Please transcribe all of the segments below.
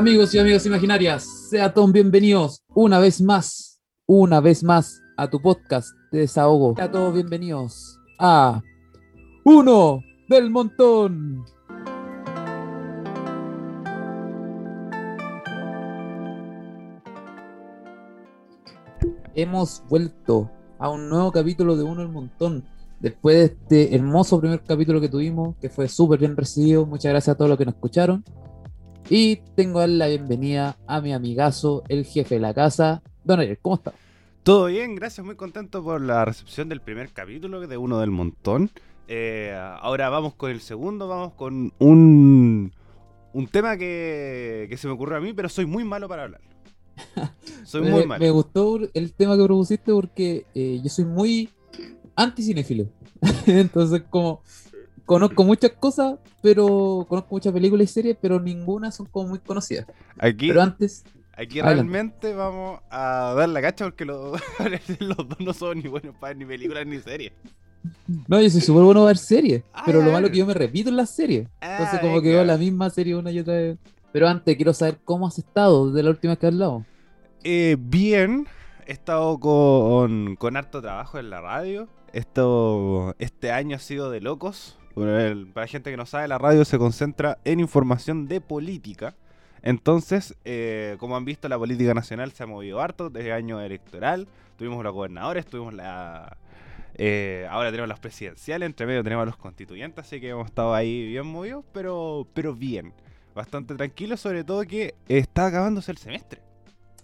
Amigos y amigas imaginarias, sean todos bienvenidos una vez más, una vez más a tu podcast de desahogo. Sean todos bienvenidos a Uno del Montón. Hemos vuelto a un nuevo capítulo de Uno del Montón. Después de este hermoso primer capítulo que tuvimos, que fue súper bien recibido. Muchas gracias a todos los que nos escucharon. Y tengo la bienvenida a mi amigazo, el jefe de la casa, Don Ariel. ¿Cómo está? Todo bien, gracias, muy contento por la recepción del primer capítulo de Uno del Montón. Eh, ahora vamos con el segundo, vamos con un, un tema que, que se me ocurrió a mí, pero soy muy malo para hablar. Soy muy me, malo. me gustó el tema que propusiste porque eh, yo soy muy anti-cinéfilo. Entonces, como conozco muchas cosas, pero conozco muchas películas y series, pero ninguna son como muy conocidas. Aquí, Pero antes, aquí adelante. realmente vamos a dar la cacha porque los, los dos no son ni buenos para ni películas ni series. no, yo soy súper bueno a ver series, Ah, pero lo malo es que yo me repito en las series. Entonces, Ah, como que veo la misma serie una y otra vez. Pero antes, quiero saber cómo has estado desde la última vez que hablamos. Eh, bien, he estado con, con harto trabajo en la radio. Esto, este año ha sido de locos. El- para la gente que no sabe, la radio se concentra en información de política. Entonces, eh, como han visto, la política nacional se ha movido harto desde año electoral. Tuvimos los gobernadores, tuvimos la... eh, ahora tenemos las presidenciales, entre medio tenemos los constituyentes, así que hemos estado ahí bien movidos, pero, pero bien. Bastante tranquilo, sobre todo que está acabándose el semestre.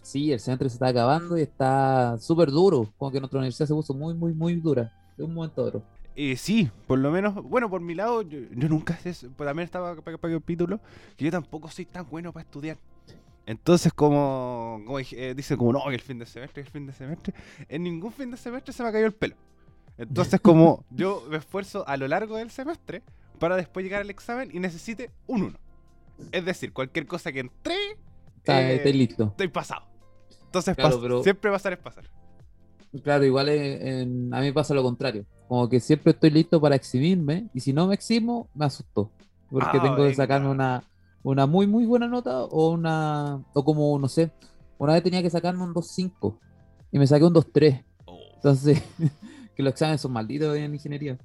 Sí, el semestre se está acabando y está súper duro. Como que nuestra universidad se puso muy, muy, muy dura. De un momento a otro. Eh, sí, por lo menos, bueno, por mi lado, yo, yo nunca sé, también estaba para el capítulo, que yo tampoco soy tan bueno para estudiar. Entonces, como, como eh, dice, como no, que el fin de semestre, el fin de semestre, en ningún fin de semestre se me ha caído el pelo. Entonces, como yo me esfuerzo a lo largo del semestre para después llegar al examen y necesite un 1. Es decir, cualquier cosa que entré, eh, está listo. estoy pasado. Entonces, Claro, pas- pero- siempre pasar es pasar. Claro, igual en- en- a mí pasa lo contrario. Como que siempre estoy listo para eximirme y si no me eximo, me asustó. Porque Ah, tengo que sacarme una, una muy, muy buena nota o una, o como, no sé, una vez tenía que sacarme un 2.5 y me saqué un 2.3. Oh. Entonces, que los exámenes son malditos en ingeniería.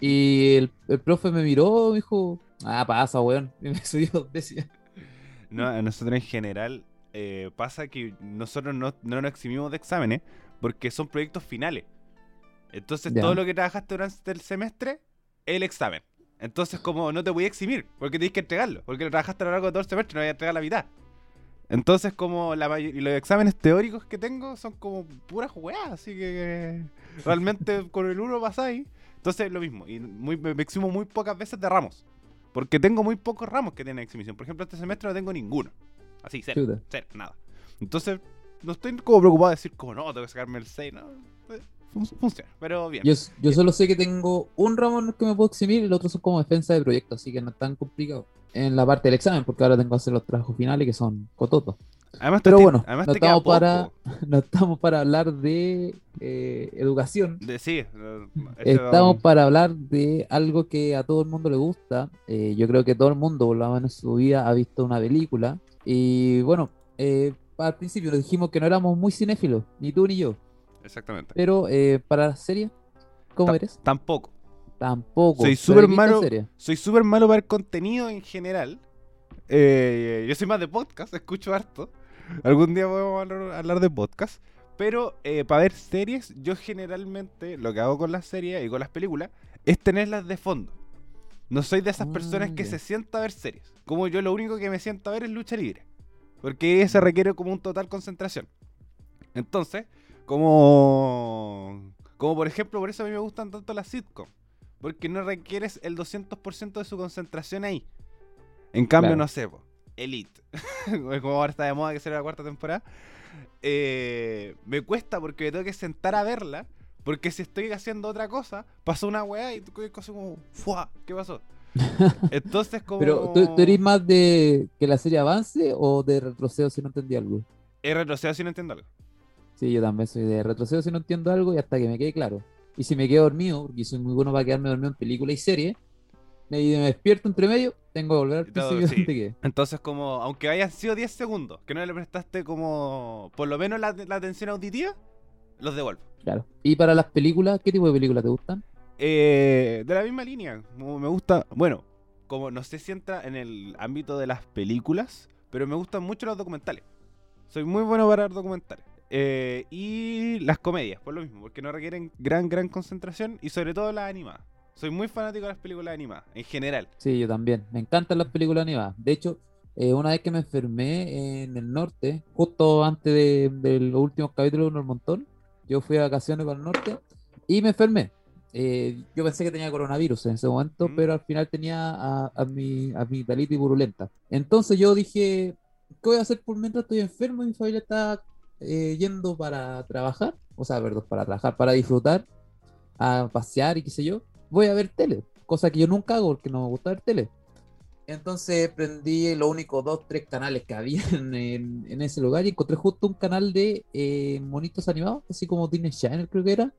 Y el, el profe me miró, me dijo, ah, pasa, weón. Y me subió dos veces. No, a nosotros en general eh, pasa que nosotros no, no nos eximimos de exámenes porque son proyectos finales. Entonces todo lo que trabajaste durante el semestre es el examen. Entonces como no te voy a eximir porque tienes que entregarlo. Porque lo trabajaste a lo largo de todo el semestre, no voy a entregar la mitad. Entonces como la may- y los exámenes teóricos que tengo son como puras jugadas, así que realmente con el uno pasáis. Entonces lo mismo, y muy, me eximo muy pocas veces de ramos. Porque tengo muy pocos ramos que tienen exhibición. Por ejemplo, este semestre no tengo ninguno. Así, cero, cero, nada. Entonces, no estoy como preocupado de decir, como no, tengo que sacarme el 6, no. Eh, fun- funciona, pero bien. Yo, yo solo sé que tengo un ramo en el que me puedo eximir y el otro son como defensa de proyecto, así que no es tan complicado. En la parte del examen, porque ahora tengo que hacer los trabajos finales que son cototos. Además, Pero te- bueno, además no te estamos para-. No estamos para hablar de eh, educación, De, sí, eh, estamos para hablar de algo que a todo el mundo le gusta. Eh, yo creo que todo el mundo, por lo menos en su vida, ha visto una película. Y bueno, eh, al principio nos dijimos que no éramos muy cinéfilos, ni tú ni yo. Exactamente. Pero eh, para la serie, ¿cómo eres? Tampoco. Tampoco. Soy súper ¿has visto malo. Soy súper malo para el contenido en general. Eh, yo soy más de podcast, escucho harto. Algún día podemos hablar, hablar de podcast. Pero eh, para ver series, yo generalmente lo que hago con las series y con las películas es tenerlas de fondo. No soy de esas Ah, personas que ya. se sienta a ver series. Como yo lo único que me siento a ver es lucha libre. Porque se requiere como un total concentración. Entonces, como... Como por ejemplo, por eso a mí me gustan tanto las sitcoms. Porque no requieres el 200% de su concentración ahí. En cambio, Claro. no sé, po, Elite. como ahora está de moda que será la cuarta temporada. eh, me cuesta porque me tengo que sentar a verla. Porque si estoy haciendo otra cosa, pasó una weá y tú cosas como, ¡fua! ¿Qué pasó? Entonces, como. Pero ¿tú, tú eres más de que la serie avance o de retrocedo si no entendí algo. Es retrocedo si no entiendo algo. Sí, yo también soy de retrocedo si no entiendo algo y hasta que me quede claro. Y si me quedo dormido, porque soy muy bueno para quedarme dormido en películas y series, me, me despierto entre medio, tengo que volver al principio sí. Entonces, como, aunque hayan sido 10 segundos, que no le prestaste como, por lo menos la, la atención auditiva, los devuelvo. Claro. Y para las películas, ¿qué tipo de películas te gustan? Eh, de la misma línea, como me gusta, bueno, como no sé si entra en el ámbito de las películas, pero me gustan mucho los documentales. Soy muy bueno para ver documentales. Eh, y las comedias, por lo mismo, porque no requieren gran, gran concentración y sobre todo las animadas. Soy muy fanático de las películas animadas, en general. Sí, yo también. Me encantan las películas animadas. De hecho, eh, una vez que me enfermé en el norte, justo antes de, los últimos capítulos de al Montón, yo fui a vacaciones para el norte y me enfermé. Eh, yo pensé que tenía coronavirus en ese momento, Mm. pero al final tenía a, a mi amigdalitis purulenta. Entonces yo dije, ¿qué voy a hacer por mientras estoy enfermo y mi familia está eh, yendo para trabajar? O sea, perdón, para trabajar, para disfrutar, a pasear y qué sé yo. Voy a ver tele, cosa que yo nunca hago porque no me gusta ver tele. Entonces prendí los únicos dos, tres canales que había en, en ese lugar y encontré justo un canal de eh, monitos animados, así como Disney Channel creo que era.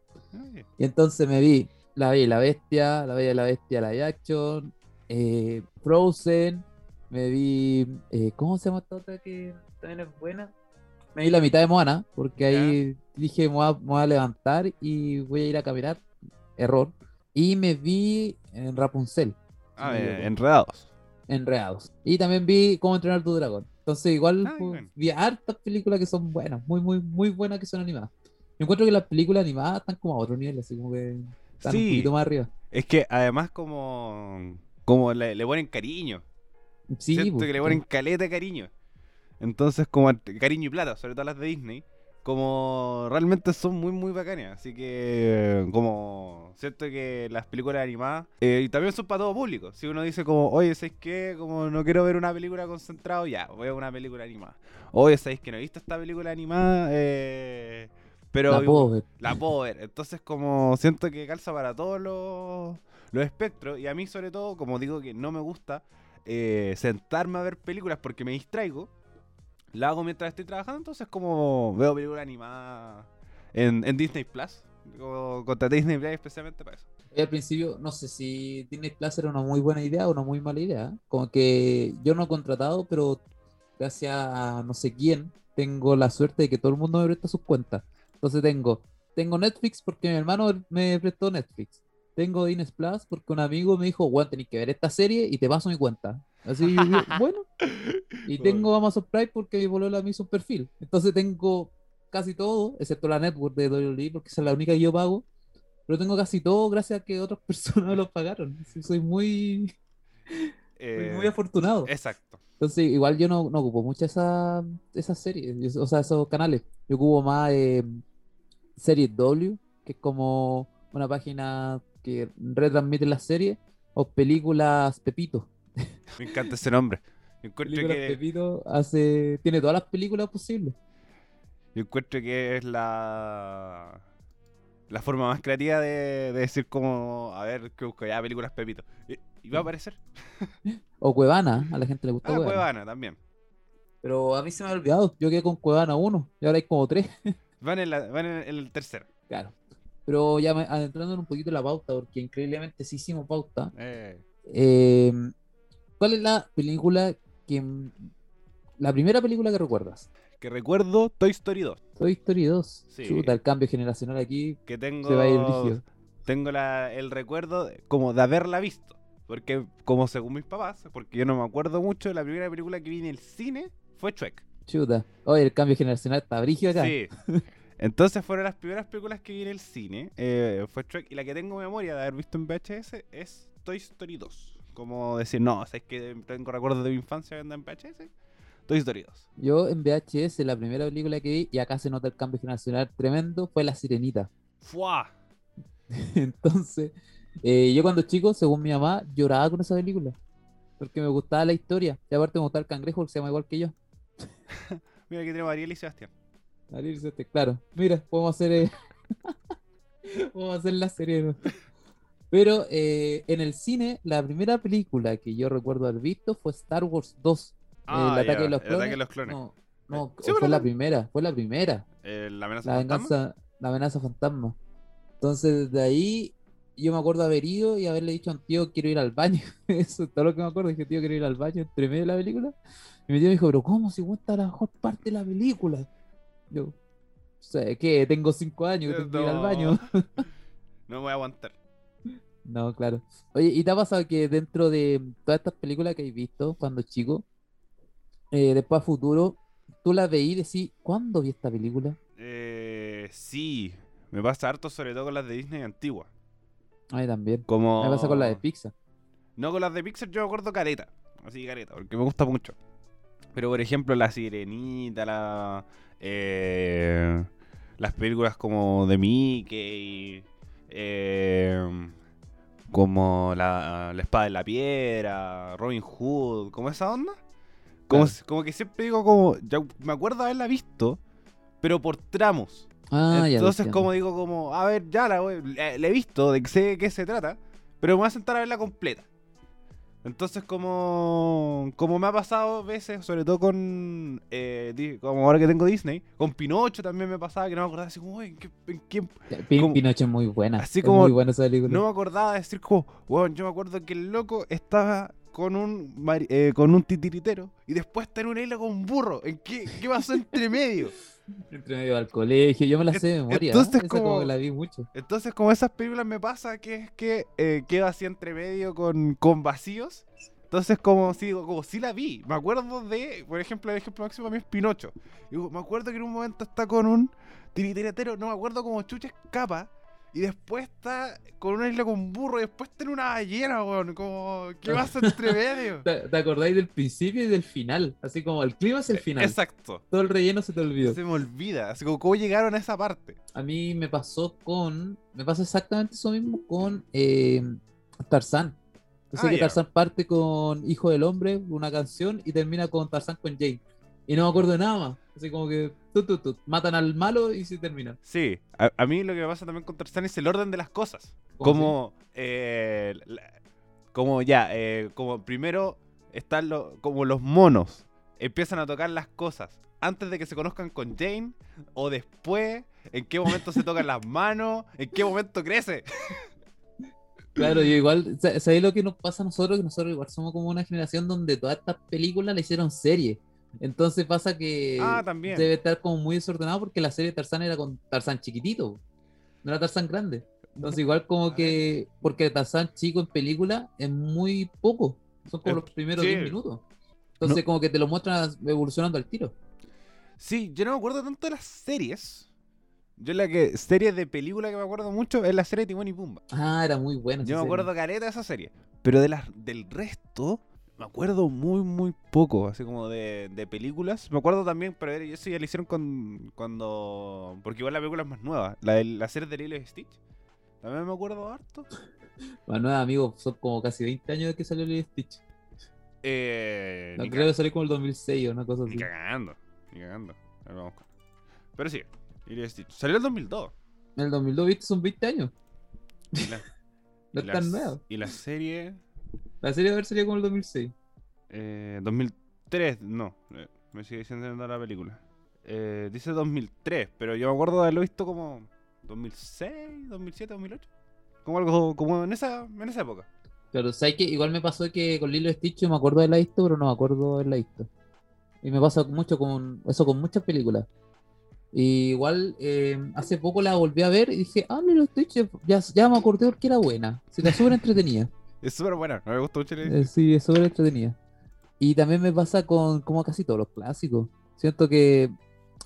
Y entonces me vi La Bella y la Bestia, La Bella y la Bestia Live Action, eh, Frozen, me vi, eh, ¿cómo se llama esta otra que también es buena? Me vi la mitad de Moana, porque ahí dije, me voy, a, me voy a levantar y voy a ir a caminar, error. Y me vi en Rapunzel, Ah, enredados. Enredados. Y también vi Cómo entrenar tu dragón. Entonces igual Ah, pues, bueno. vi hartas películas que son buenas, muy, muy, muy buenas que son animadas. Yo encuentro que las películas animadas están como a otro nivel, así como que están un poquito más arriba. Es que además como, como le, le ponen cariño. Sí, pues, que le ponen caleta cariño. Entonces, como cariño y plata, sobre todo las de Disney, como realmente son muy, muy bacanas. Así que, como siento que las películas animadas eh, y también son para todo público. Si uno dice, como, oye, ¿sabes qué? Como no quiero ver una película concentrado, ya, voy a una película animada. Oye, ¿sabéis que no he visto esta película animada? Eh, pero la puedo ver. la puedo ver. Entonces, como siento que calza para todos los, los espectros. Y a mí, sobre todo, como digo que no me gusta eh, sentarme a ver películas porque me distraigo, la hago mientras estoy trabajando. Entonces, como veo películas animadas en, en Disney Plus. Como Contraté Disney Plus especialmente para eso. Al principio no sé si Disney Plus era una muy buena idea o una muy mala idea. Como que yo no he contratado, pero gracias a no sé quién, tengo la suerte de que todo el mundo me presta sus cuentas. Entonces tengo, tengo Netflix porque mi hermano me prestó Netflix. Tengo Disney Plus porque un amigo me dijo, bueno, tenés que ver esta serie y te paso mi cuenta. Así, bueno. Y tengo Amazon Prime porque mi polola me hizo un perfil. Entonces tengo casi todo, excepto la network de WWE, porque esa es la única que yo pago. Pero tengo casi todo gracias a que otras personas lo pagaron. Soy muy, soy Eh, muy afortunado. exacto. Entonces, igual yo no, no ocupo mucho esa, esas series, yo- o sea, esos canales. Yo ocupo más eh, Series W, que es como una página que retransmite las series, o películas Pepito. Me encanta ese nombre. Encuentro Películas que, Pepito hace, tiene todas las películas posibles. yo encuentro que es la la forma más creativa de, de decir como, a ver, que busco ya películas Pepito. Y, y va a aparecer. O Cuevana, a la gente le gusta Ah, Cuevana. Cuevana también. Pero a mí se me ha olvidado, yo quedé con Cuevana 1 y ahora hay como 3. Van en, la- van en el tercero. Claro. Pero ya en un poquito en la pauta, porque increíblemente sí hicimos pauta. Eh, Eh, ¿Cuál es la película que. La primera película que recuerdas? que recuerdo Toy Story 2. Toy Story 2. Sí. Chuta, el cambio generacional aquí Que tengo, se va a ir rígido. tengo la- el recuerdo de- como de haberla visto. Porque, como según mis papás, porque yo no me acuerdo mucho, la primera película que vi en el cine fue Shrek. Chuta. Oye, el cambio generacional está brígido acá. Sí. Entonces fueron las primeras películas que vi en el cine. eh, fue Shrek. Y la que tengo memoria de haber visto en VHS es Toy Story 2. Como decir, no, ¿sabes que tengo recuerdos de mi infancia viendo en VHS? Toy Story 2. Yo en VHS, la primera película que vi, y acá se nota el cambio generacional tremendo, fue La Sirenita. ¡Fua! Entonces, eh, yo cuando chico, según mi mamá, lloraba con esa película. Porque me gustaba la historia. Y aparte me gustaba el cangrejo, que se llama igual que yo. Mira, aquí tenemos a Ariel y Sebastián. Ariel Sete, claro. Mira, podemos hacer. eh, podemos hacer la serie. ¿no? Pero eh, en el cine, la primera película que yo recuerdo haber visto fue Star Wars 2. Ah, el ataque ya, de los el clones. ataque de los clones. No, no, Sí, fue la- la primera, fue la primera. Eh, la amenaza La fantasma. venganza, la amenaza fantasma. Entonces, desde ahí yo me acuerdo haber ido y haberle dicho a un tío, quiero ir al baño. Eso es todo lo que me acuerdo. Dije, tío, quiero ir al baño entre medio de la película. Y mi tío me dijo, pero ¿cómo? Si cuenta la mejor parte de la película. Yo, o sea, ¿qué? Tengo cinco años, tengo que ir al No. baño. No me voy a aguantar. No, claro. Oye, ¿y te ha pasado que dentro de todas estas películas que has visto cuando chico, eh, después a futuro, tú las veís y decís, ¿cuándo vi esta película? Eh, sí, me pasa harto sobre todo con las de Disney antiguas. A mí también. Como... Me pasa con la de Pixar. No, con las de Pixar yo me acuerdo careta. Así careta, porque me gusta mucho. Pero por ejemplo, La Sirenita, la. Eh, las películas como de Mickey. eh, como la, la Espada de la Piedra, Robin Hood, como esa onda. Como, Claro. como que siempre digo como. Ya me acuerdo haberla visto, pero por tramos. Ah, Entonces, como digo, como, a ver, ya la, voy- la- la he visto, de que sé de qué se trata, pero me voy a sentar a verla completa. Entonces, como, como me ha pasado veces, sobre todo con, eh, como ahora que tengo Disney, con Pinocho también me pasaba que no me acordaba así como, "Uy, ¿en qué, en qué-?" Como- Pinocho es muy buena. así es como- muy buena esa película. No me acordaba de decir como, bueno, yo me acuerdo que el loco estaba con un, eh, con un titiritero y después está en una isla con un burro. ¿En qué, qué pasó entre medio? Entre medio al colegio, yo me la sé de memoria. Entonces, ¿eh? Como- la vi mucho. Entonces, como esas películas me pasa que es que eh, quedo así entre medio con, con vacíos. Entonces, como si digo, como si la vi. Me acuerdo de, por ejemplo, el ejemplo máximo para mí es Pinocho. Digo, me acuerdo que en un momento está con un tiritetero, no me acuerdo como chucha escapa. Y después está con una isla con burro y después está en una ballena, weón. Como, ¿qué pasa entre medio? ¿Te, te acordáis del principio y del final? Así como el clima es el final. Exacto. Todo el relleno se te olvidó. Se me olvida. Así como, ¿cómo llegaron a esa parte? A mí me pasó con. Me pasa exactamente eso mismo con eh, Tarzán. Yo sé Ah, que ya. Tarzán parte con Hijo del Hombre, una canción, y termina con Tarzán con Jane. Y no me acuerdo de nada más. Así como que tut, tut, tut, matan al malo y se termina. Sí, a, a mí lo que me pasa también con Tarzán es el orden de las cosas. ¿Cómo Como, eh, la- como ya, eh, como primero están lo- como los monos, empiezan a tocar las cosas antes de que se conozcan con Jane o después, en qué momento se tocan las manos, en qué momento crece. Claro, y igual, sa- ¿sabéis lo que nos pasa a nosotros? Que nosotros igual somos como una generación donde todas estas películas la hicieron serie. Entonces pasa que Ah, también. debe estar como muy desordenado porque la serie de Tarzán era con Tarzán chiquitito, no era Tarzán grande. Entonces igual como A que, porque Tarzán chico en película es muy poco, son como los primeros sí. 10 minutos. Entonces como que te lo muestran evolucionando al tiro. Sí, yo no me acuerdo tanto de las series. Yo la que serie de película que me acuerdo mucho es la serie de Timón y Pumba. Ah, era muy buena. esa Yo me serie. acuerdo careta de esa serie. Pero de las, del resto, me acuerdo muy, muy poco. Así como de, de películas. Me acuerdo también, pero eso ya lo hicieron con, cuando. Porque igual la película es más nueva. La, la serie de Lilo y Stitch. También me acuerdo harto. Bueno, amigos, son como casi 20 años de que salió Lilo y Stitch. Eh, No, ni, creo que salió como el 2006 o una cosa ni así. cagando. Ni cagando. A ver, vamos con- Pero sí, Lilo y Stitch. Salió en el 2002. En el 2002, viste, son 20 años. Y la, No es tan nuevo. Y la serie. La serie de haber salido como el 2006. Eh, 2003, no, eh, me sigue diciendo la película. Eh, dice 2003, pero yo me acuerdo de haberlo visto como 2006, 2007, 2008. Como algo, como en esa, en esa época. Pero sabes que igual me pasó que con Lilo Stitch me acuerdo de la visto, pero no me acuerdo de haberla visto. Y me pasa mucho con eso con muchas películas. Y igual eh, hace poco la volví a ver y dije, ah, Lilo Stitch, ya, ya me acordé porque era buena. Se la súper entretenida. Es súper buena, me gustó mucho. Eh, sí, es súper entretenida. Y también me pasa con como casi todos los clásicos. Siento que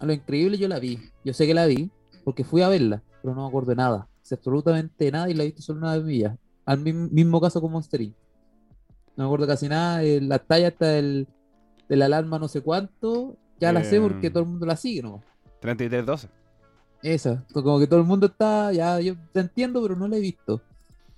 lo increíble yo la vi. Yo sé que la vi porque fui a verla, pero no me acuerdo de nada. absolutamente nada y la he visto solo una vez en mi vida. Al mi- mismo caso con Monster Inc. No me acuerdo casi nada. eh, la talla hasta del, de la alarma no sé cuánto. Ya la sé porque Eh. todo el mundo la sigue, ¿no? 33-12. Esa, como que todo el mundo está, ya yo te entiendo, pero no la he visto.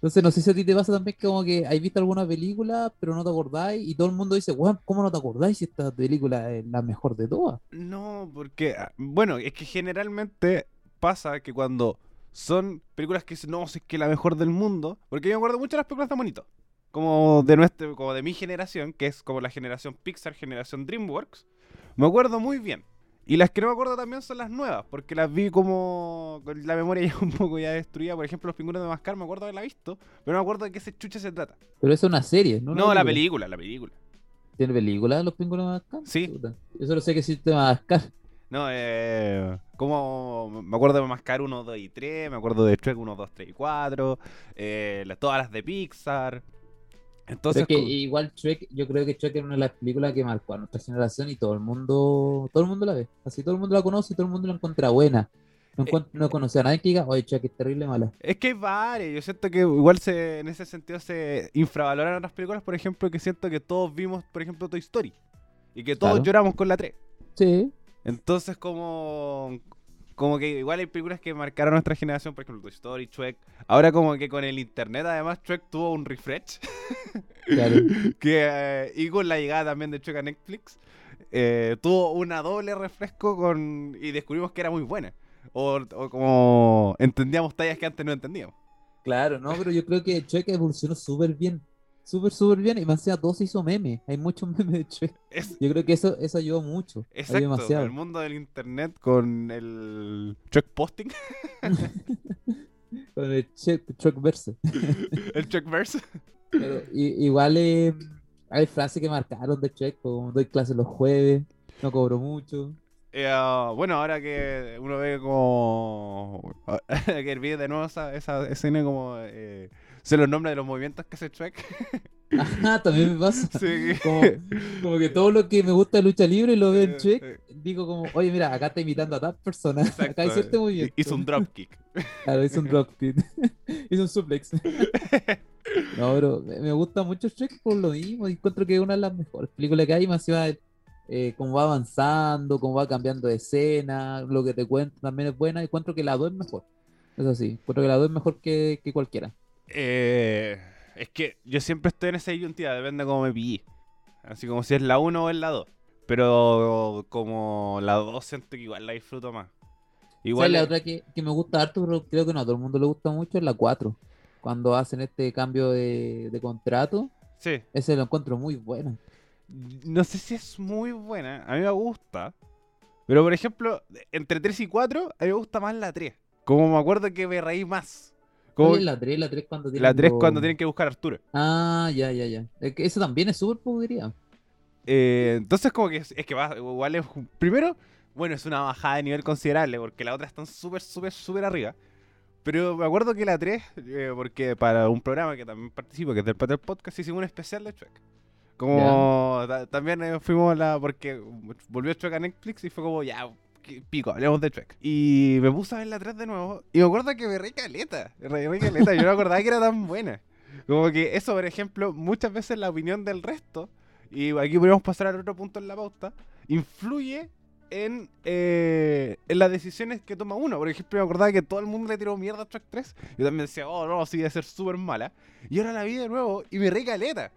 Entonces no sé si a ti te pasa también que como que has visto alguna película, pero no te acordáis, y todo el mundo dice, weón, ¿cómo no te acordáis si esta película es la mejor de todas? No, porque, ah, bueno, es que generalmente pasa que cuando son películas que no, si es que la mejor del mundo, porque yo me acuerdo mucho de las películas de Monito, como de nuestro, como de mi generación, que es como la generación Pixar, generación DreamWorks, me acuerdo muy bien. Y las que no me acuerdo también son las nuevas, porque las vi como con la memoria ya un poco ya destruida. Por ejemplo, Los Pingüinos de Mascar, me acuerdo haberla visto, pero no me acuerdo de qué se chucha se trata. Pero es una serie, ¿no? No, la película, la película. ¿Tiene película los pingüinos de Madagascar? Sí. Yo solo sé que existe Madagascar. No, eh, como me acuerdo de Mascar 1, 2 y 3, me acuerdo de Shrek 1, 2, 3 y 4, eh, todas las de Pixar. Entonces, es que igual Shrek, yo creo que Shrek es una de las películas que marcó a nuestra generación y todo el mundo, todo el mundo la ve. Así todo el mundo la conoce y todo el mundo la encuentra buena. No, Eh, no a nadie que diga, oye, Shrek es terrible mala. Es que hay varias. Yo siento que igual se, en ese sentido se infravaloran otras películas, por ejemplo, que siento que todos vimos, por ejemplo, Toy Story. Y que todos Claro. lloramos con la 3. Sí, Entonces, como, como que igual hay películas que marcaron a nuestra generación, por ejemplo, Toy Story, Shrek. Ahora como que con el internet, además, Shrek tuvo un refresh. claro. que, eh, y con la llegada también de Shrek a Netflix, eh, tuvo una doble refresco con y descubrimos que era muy buena. O, o como entendíamos tallas que antes no entendíamos. Claro, no, pero yo creo que Shrek evolucionó súper bien. Súper, súper bien. Y más encima todo se hizo meme. Hay muchos memes de Shrek. Es, Yo creo que eso, eso ayudó mucho. Ayudó exacto, demasiado. el mundo del internet con el Shrek posting, Con el Shrek, Shrekverse. el Shrekverse. Pero i- igual eh, hay frases que marcaron de Shrek, como doy clases los jueves, no cobro mucho. Eh, ah, bueno, ahora que uno ve como. que vi de nuevo esa, esa escena como. Eh, sé los nombres de los movimientos que hace Shrek. Ajá, también me pasa. Sí, Como, como que todo lo que me gusta de lucha libre lo veo en Shrek. Digo como, oye, mira, acá está imitando a tal persona. Exacto, Acá hay cierto eh, movimiento. Hizo un dropkick. Claro, hizo un drop kick. hizo un suplex. no, pero me gusta mucho Shrek por lo mismo. y Encuentro que es una de las mejores películas que hay. Más encima, eh, cómo va avanzando, cómo va cambiando de escena, lo que te cuenta también es buena. Encuentro que la 2 es mejor. Eso sí, encuentro que la 2 es mejor que, que cualquiera. Eh, es que yo siempre estoy en esa disyuntiva, depende de cómo me pillé. Así como si es la 1 o es la 2. Pero como la 2 siento que igual la disfruto más. Igual Igual la es- otra que, que me gusta harto, pero creo que no a todo el mundo le gusta mucho, es la 4. Cuando hacen este cambio de, de contrato, Sí. ese lo encuentro muy bueno. No sé si es muy buena. A mí me gusta. Pero por ejemplo, entre 3 y 4, a mí me gusta más la 3. Como me acuerdo que me reí más. Como ¿Cuál es la 3? La 3 cuando tienen la 3 los- cuando tienen que buscar a Arturo. Ah, ya, ya, ya. Es que eso también es súper podría. Eh, entonces como que es, es que va, igual es... Primero, bueno, es una bajada de nivel considerable porque las otras están súper, súper, súper arriba. Pero me acuerdo que la 3, eh, porque para un programa que también participo, que es del Pater Podcast, hicimos un especial de Shrek. Como ta- también eh, fuimos a la... porque volvió Shrek a Netflix y fue como, ya, pico, hablemos de Shrek. Y me puse a ver la 3 de nuevo y me acuerdo que me reí caleta. Reí caleta, yo no acordaba que era tan buena. Como que eso, por ejemplo, muchas veces la opinión del resto, y aquí podemos pasar al otro punto en la pauta, influye en, eh, en las decisiones que toma uno. Por ejemplo, me acordaba que todo el mundo le tiró mierda a Track 3. Yo también decía, oh no, sí, debe ser súper mala. Y ahora la vi de nuevo y me reí caleta.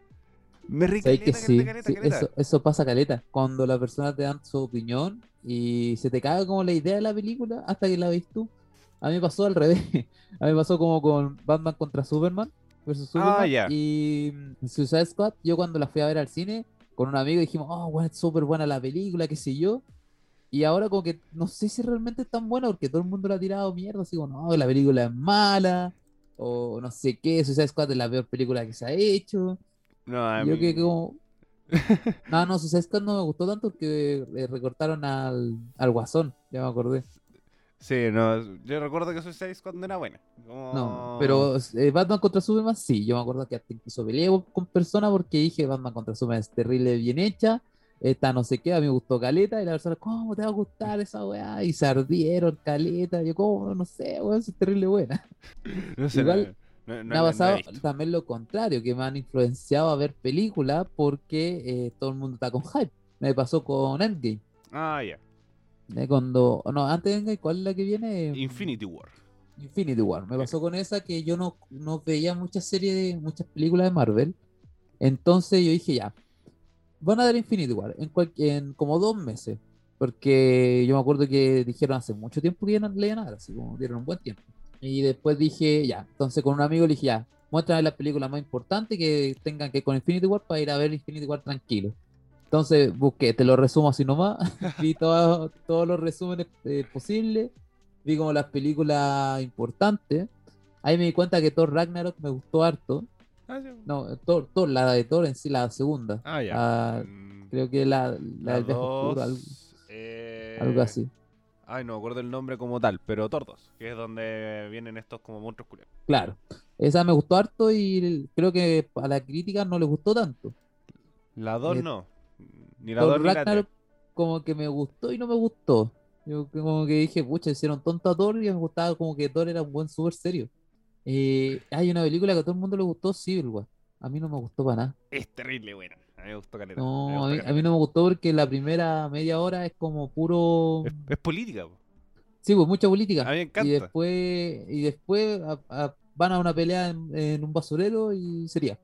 Me reí ¿Sabes caleta, que caleta, sí? caleta, Sí, caleta. eso, eso pasa caleta. Cuando las personas te dan su opinión y se te caga como la idea de la película hasta que la ves tú. A mí me pasó al revés. A mí me pasó como con Batman contra Superman versus Ah, Superman. ya. Y mm, Suicide Squad, yo cuando la fui a ver al cine con un amigo dijimos, oh, bueno, es súper buena la película, qué sé yo. Y ahora como que no sé si realmente es tan buena porque todo el mundo la ha tirado mierda, así como, no, la película es mala, o no sé qué, Suicide Squad es la peor película que se ha hecho. No, a Yo que como... No, no, Suicide Squad no me gustó tanto eh, recortaron al, al Guasón, ya me acordé. Sí, no, yo recuerdo que Suicide Squad no era buena. Como- No, pero eh, Batman contra Superman sí, yo me acuerdo que hasta incluso peleé con personas porque dije Batman contra Superman es terrible bien hecha, esta no sé qué, a mí me gustó Caleta y la persona, ¿cómo te va a gustar esa weá? Y se ardieron Caleta, yo como, no sé, weón, es terrible buena. No sé, igual no- no- no- Me ha no pasado también lo contrario, que me han influenciado a ver películas porque eh, todo el mundo está con hype. Me pasó con Endgame. Ah, ya. Eh, Cuando, no, antes de Endgame, ¿cuál es la que viene? Infinity War. Infinity War. Me pasó con esa que yo no, no veía muchas series, de, muchas películas de Marvel. Entonces yo dije, ya, van a dar Infinity War en, cual- en como dos meses. Porque yo me acuerdo que dijeron hace mucho tiempo que ya no le iban a dar, así como dieron un buen tiempo. Y después dije, ya, entonces con un amigo le dije, ya, muéstrame las películas más importantes que tengan que ver con Infinity War para ir a ver Infinity War tranquilo. Entonces busqué, te lo resumo así nomás. vi todo- todos los resúmenes eh, posibles. Vi como las películas importantes. Ahí me di cuenta que Thor Ragnarok me gustó harto. Ah, sí. No, Thor, Thor, la de Thor en sí, la segunda. Ah, ya. Ah, Mm, creo que la, la la del viaje oscuro, algo, dos, eh, algo así. Ay, no me acuerdo el nombre como tal, pero Tordos, que es donde vienen estos como monstruos culiados. Claro. Esa me gustó harto y creo que a la crítica no le gustó tanto. La 2 Eh, no. Ni la Thor 2 ni la 3. Ragnarok como que me gustó y no me gustó. Yo como que dije, pucha, hicieron tonto a Thor y me gustaba como que Thor era un buen súper serio. Eh, hay una película que a todo el mundo le gustó, Civil War. A mí no me gustó para nada. Es terrible buena. A mí me gustó caleta. No, me a mí, a no me gustó porque la primera media hora es como puro... Es, es política. po. Sí, pues mucha política. A mí me encanta. Y después, y después a- a- van a una pelea en, en un basurero y sería.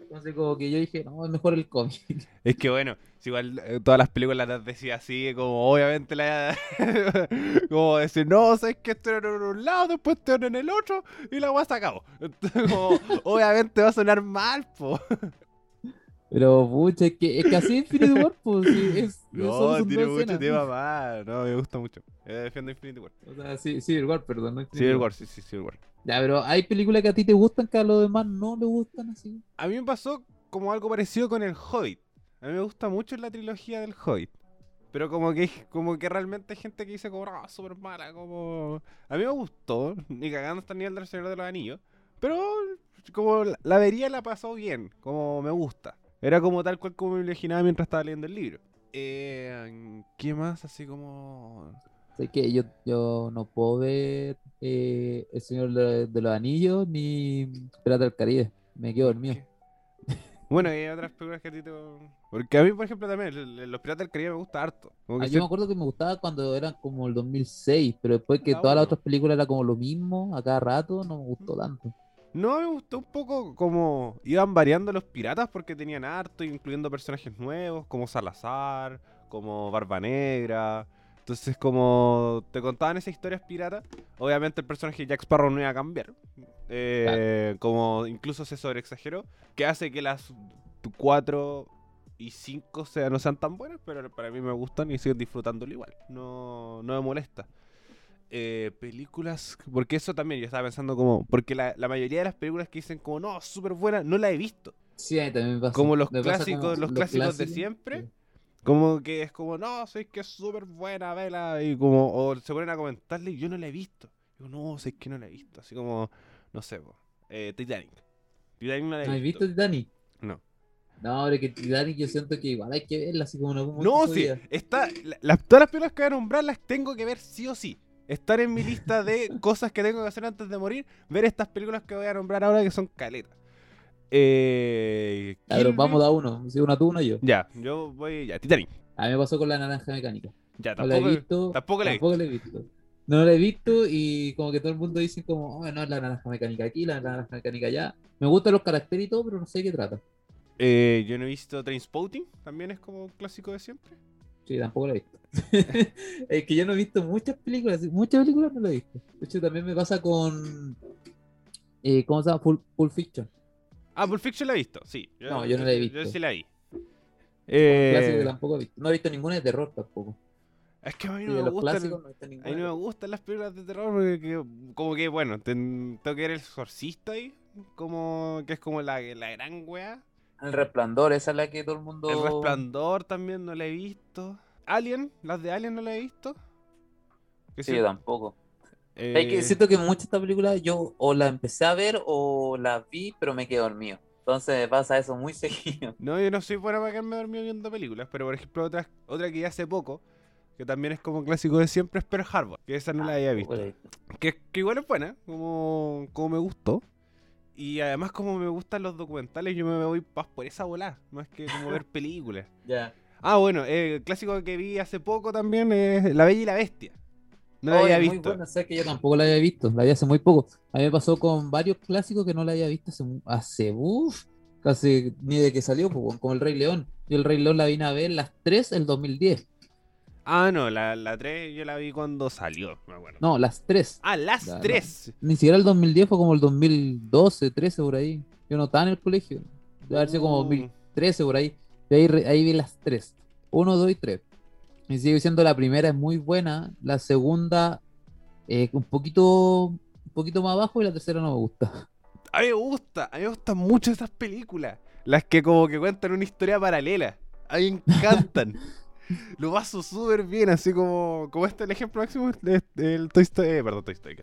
Entonces como que yo dije, no, es mejor el cómic. Es que bueno, si igual eh, todas las películas las decía así, como obviamente la. como decir, no, sabes que esto era en un lado, después esto era en el otro, y la weá se acabó. Entonces, como, obviamente va a sonar mal, po. Pero pucha, es que, es que así Infinity War, pues sí, es, No, tiene mucho escenas. tema más. No, me gusta mucho. Yo defiendo Infinity War. O sea, sí, Civil War, perdón. no Civil War, sí, sí, Civil War. Ya, pero hay películas que a ti te gustan que a los demás no le gustan así. A mí me pasó como algo parecido con el Hobbit. A mí me gusta mucho la trilogía del Hobbit. Pero como que como que realmente hay gente que dice como, ah, súper mala, como... A mí me gustó, ni cagando hasta el nivel del Señor de los Anillos. Pero como la- la vería la pasó bien, como me gusta. Era como tal cual como me imaginaba mientras estaba leyendo el libro. Eh, ¿Qué más? Así como... Sé que yo, yo no puedo ver eh, El Señor de, de los Anillos ni Pirata del Caribe. Me quedo dormido. Bueno, y hay otras películas que a ti te... Porque a mí, por ejemplo, también, Los Piratas del Caribe me gusta harto. Como que Ah, yo me acuerdo que me gustaba cuando eran como el 2006, pero después que Ah, todas las otras películas era como lo mismo a cada rato, no me gustó tanto. No, me gustó un poco como iban variando los piratas porque tenían harto, incluyendo personajes nuevos, como Salazar, como Barba Negra. Entonces, como te contaban esas historias piratas, obviamente el personaje de Jack Sparrow no iba a cambiar. Eh, Como incluso se sobreexageró, que hace que las 4 y 5 sea, no sean tan buenas, pero para mí me gustan y siguen disfrutándolo igual. No, no me molesta. Eh, películas, porque eso también yo estaba pensando como, porque la, la mayoría de las películas que dicen como, no, súper buena, no la he visto. Sí, también pasa. Como los clásicos- como los clásicos de siempre. sí. Como que es como, no, sé que es súper buena, vela, y como, o se ponen a comentarle y yo no la he visto. Digo, no, sé que no la he visto. Así como, no sé, eh, Titanic. Titanic no la he ¿No has visto. visto Titanic? No. No, pero que Titanic yo siento que igual hay que verla así como en algún No, momento de sí, está, la- todas las películas que voy a nombrar las tengo que ver sí o sí. Estar en mi lista de cosas que tengo que hacer antes de morir, ver estas películas que voy a nombrar ahora que son caletas. Eh, Kill vamos a uno, si una tú, una yo. Ya, yo voy, ya, Titanic. A mí me pasó con la naranja mecánica. Ya, No la he tampoco, visto. tampoco la he tampoco la he visto. No la he visto y como que todo el mundo dice como, oh, no, es la naranja mecánica aquí, la naranja mecánica allá. Me gustan los caracteres y todo, pero no sé de qué trata. Eh, yo no he visto Trainspotting, también es como un clásico de siempre. Sí, tampoco la he visto. es que yo no he visto muchas películas, muchas películas no la he visto. De hecho, también me pasa con, eh, ¿cómo se llama? Full, Pulp Fiction. Ah, Pulp Fiction la he visto, sí. No, yo no la he visto. Yo sí la vi. Eh, tampoco he visto. No he visto ninguna de terror tampoco. es que a mí no me gustan. clásicos no A mí no me gustan las películas de terror porque que- como que, bueno, ten- tengo que ver el exorcista ahí, como que es como la, la gran wea. El Resplandor, esa es la que todo el mundo... El resplandor también no la he visto. Alien, las de Alien no la he visto. Que Sí, sí, yo tampoco. eh, Es que siento que muchas de estas películas yo o las empecé a ver o las vi, pero me quedé dormido. Entonces me pasa eso muy seguido. No, yo no soy bueno para quedarme dormido viendo películas, pero por ejemplo otra, otra que ya hace poco, que también es como clásico de siempre, es Pearl Harbor, que esa no la había visto. Que, que igual es buena, como, como me gustó. Y además como me gustan los documentales, yo me voy más por esa bola, más que como ver películas. Ya. Ah, bueno, el clásico que vi hace poco también es La Bella y la Bestia. No la Oye, había muy visto. buena, sé que yo tampoco la había visto, la vi hace muy poco. A mí me pasó con varios clásicos que no la había visto hace, hace uf, casi ni de que salió, pues, como el Rey León. Yo el Rey León la vine a ver las 3 el 2010. Ah, no, la, la 3 yo la vi cuando salió, me acuerdo. No, las 3. Ah, las no. 3. Ni siquiera el 2010 fue como el 2012, 13 por ahí. Yo no estaba en el colegio. Debe haber sido como Uh. 2013 por ahí. Y ahí, ahí vi las tres. Uno, dos y tres. Y sigue siendo la primera es muy buena. La segunda, eh, un poquito, un poquito más abajo. Y la tercera no me gusta. A mí me gusta, a mí me gustan mucho esas películas. Las que como que cuentan una historia paralela. A mí me encantan. Lo paso súper bien, así como, como este el ejemplo máximo del Toy Story, eh, perdón, Toy Story.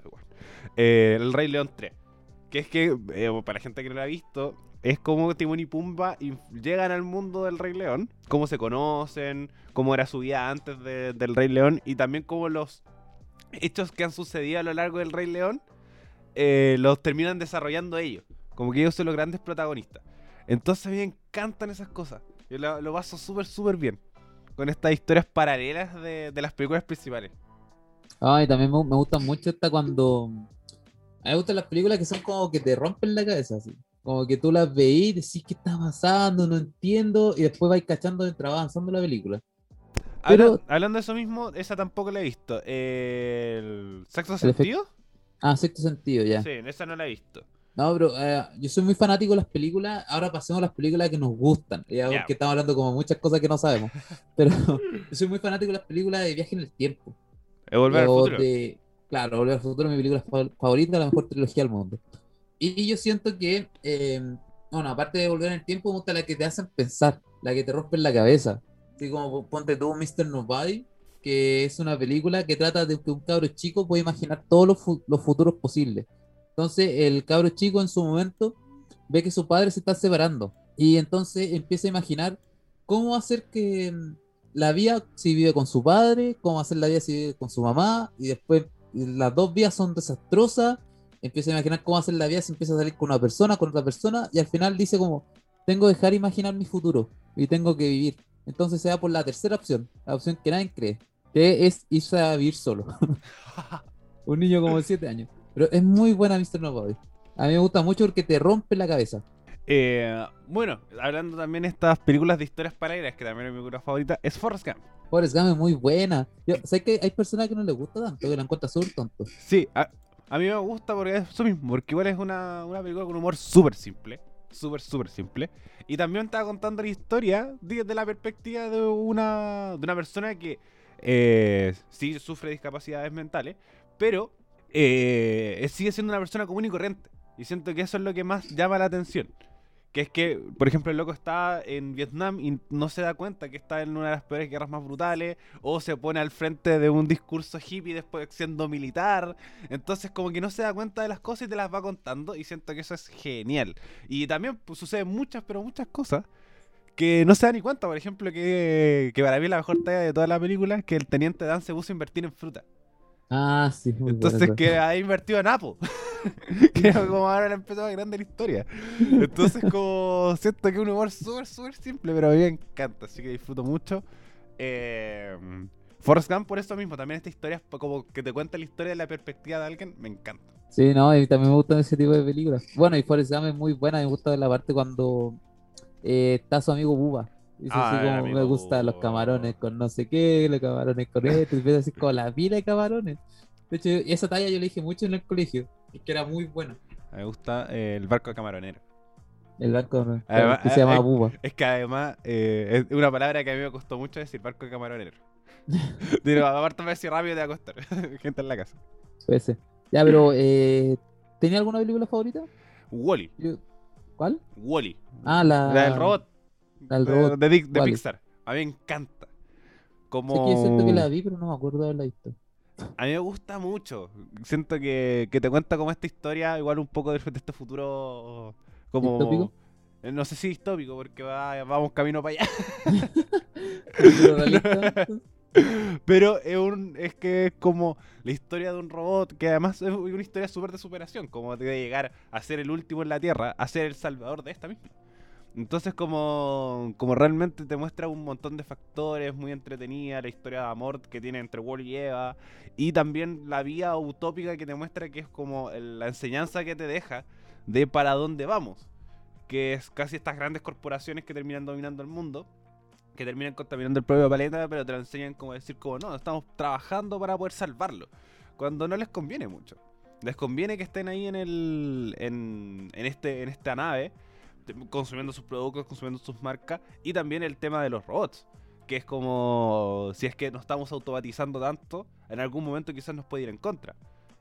Eh, el Rey León 3. Que es que, eh, para la gente que no lo ha visto, es como Timón y Pumba llegan al mundo del Rey León, cómo se conocen, cómo era su vida antes de- del Rey León y también cómo los hechos que han sucedido a lo largo del Rey León eh, los terminan desarrollando ellos. Como que ellos son los grandes protagonistas. Entonces a mí me encantan esas cosas. Yo lo, paso súper, súper bien. Con estas historias paralelas de, de las películas principales. Ay, también me, gustan mucho esta cuando. A mí me gustan las películas que son como que te rompen la cabeza, así. Como que tú las veís decís qué está pasando, no entiendo, y después vais cachando mientras va avanzando la película. Pero- Habla- hablando de eso mismo, esa tampoco la he visto. Eh, ¿El sexto sentido? Ah, sexto sentido, ya. Sí, esa no la he visto. No, pero eh, yo soy muy fanático de las películas. Ahora pasemos a las películas que nos gustan. Ya, porque estamos hablando como muchas cosas que no sabemos. Pero yo soy muy fanático de las películas de viaje en el tiempo. Es volver al futuro. de- claro, Volver al futuro es mi película fa- favorita, la mejor trilogía del mundo. Y yo siento que, eh, bueno, aparte de volver en el tiempo, me gusta la que te hacen pensar, la que te rompen la cabeza. Así como ponte tú Mr. Nobody, que es una película que trata de que un cabro chico puede imaginar todos los, fu- los futuros posibles. Entonces, el cabro chico en su momento ve que su padre se está separando y entonces empieza a imaginar cómo hacer que mm, la vida si vive con su padre, cómo hacer la vida si vive con su mamá, y después las dos vías son desastrosas, empieza a imaginar cómo hacer la vida si empieza a salir con una persona, con otra persona, y al final dice como, tengo que dejar imaginar mi futuro, y tengo que vivir. Entonces se va por la tercera opción, la opción que nadie cree, que es irse a vivir solo. Un niño como de 7 años. Pero es muy buena Mr. Nobody. A mí me gusta mucho porque te rompe la cabeza. Eh, bueno, hablando también de estas películas de historias paralelas, que también es mi película favorita, es Forrest Gump. Forrest Gump es muy buena. Yo sé que hay personas que no les gusta tanto, que la encuentran súper tonto. Sí, a, a mí me gusta porque es eso mismo, porque igual es una, una película con humor súper simple, súper, súper simple. Y también estaba contando la historia desde la perspectiva de una, de una persona que eh, sí sufre discapacidades mentales, pero eh, sigue siendo una persona común y corriente. Y siento que eso es lo que más llama la atención. Que es que, por ejemplo, el loco está en Vietnam y no se da cuenta que está en una de las peores guerras más brutales, o se pone al frente de un discurso hippie después siendo militar. Entonces, como que no se da cuenta de las cosas y te las va contando, y siento que eso es genial. Y también pues, suceden muchas, pero muchas cosas que no se da ni cuenta. Por ejemplo, que, que para mí la mejor talla de toda la película es que el teniente Dan se puso a invertir en fruta. Ah, sí. Entonces que ha invertido en Apple. que era como ahora le empezó a grande la historia. Entonces como siento que es un humor súper, súper simple, pero a mí me encanta, así que disfruto mucho. Eh, Forrest Gump por eso mismo, también esta historia es como que te cuenta la historia de la perspectiva de alguien, me encanta. Sí, no, y también me gustan ese tipo de películas. Bueno, y Forrest Gump es muy buena, me gusta la parte cuando eh, está su amigo Buba. Dice Ah, así el como me gustan los camarones con no sé qué, los camarones con esto, y empieza así como la pila de camarones. De hecho, esa talla yo le dije mucho en el colegio, que era muy buena. Me gusta eh, el barco camaronero. El banco Además, que se llama eh, Buba. Es que además eh, es una palabra que a mí me costó mucho decir, barco camaronero. Digo, aparte me decir rápido te va a costar. Gente en la casa. Ese. Ya, pero eh, ¿tenía alguna película favorita? Wally. Yo- ¿Cuál? Wally. Ah, la, La del robot. la del de- robot. De, de. Pixar. A mí me encanta. Como... Sé que yo siento que la vi, pero no me acuerdo de haberla visto. A mí me gusta mucho. Siento que, que te cuenta como esta historia, igual un poco de, de este futuro como... ¿Distópico? Eh, No sé si distópico, porque va- vamos camino para allá. Pero es, un, es que es como la historia de un robot, que además es una historia súper de superación, como de llegar a ser el último en la Tierra, a ser el salvador de esta misma. Entonces como, como realmente te muestra un montón de factores, muy entretenida, la historia de amor que tiene entre Wall y Eva, y también la vía utópica que te muestra que es como la enseñanza que te deja de para dónde vamos, que es casi estas grandes corporaciones que terminan dominando el mundo, que terminan contaminando el propio planeta, pero te lo enseñan como decir como no, estamos trabajando para poder salvarlo, cuando no les conviene mucho. Les conviene que estén ahí en el en, en este en esta nave consumiendo sus productos, consumiendo sus marcas, y también el tema de los robots, que es como si es que nos estamos automatizando tanto, en algún momento quizás nos puede ir en contra,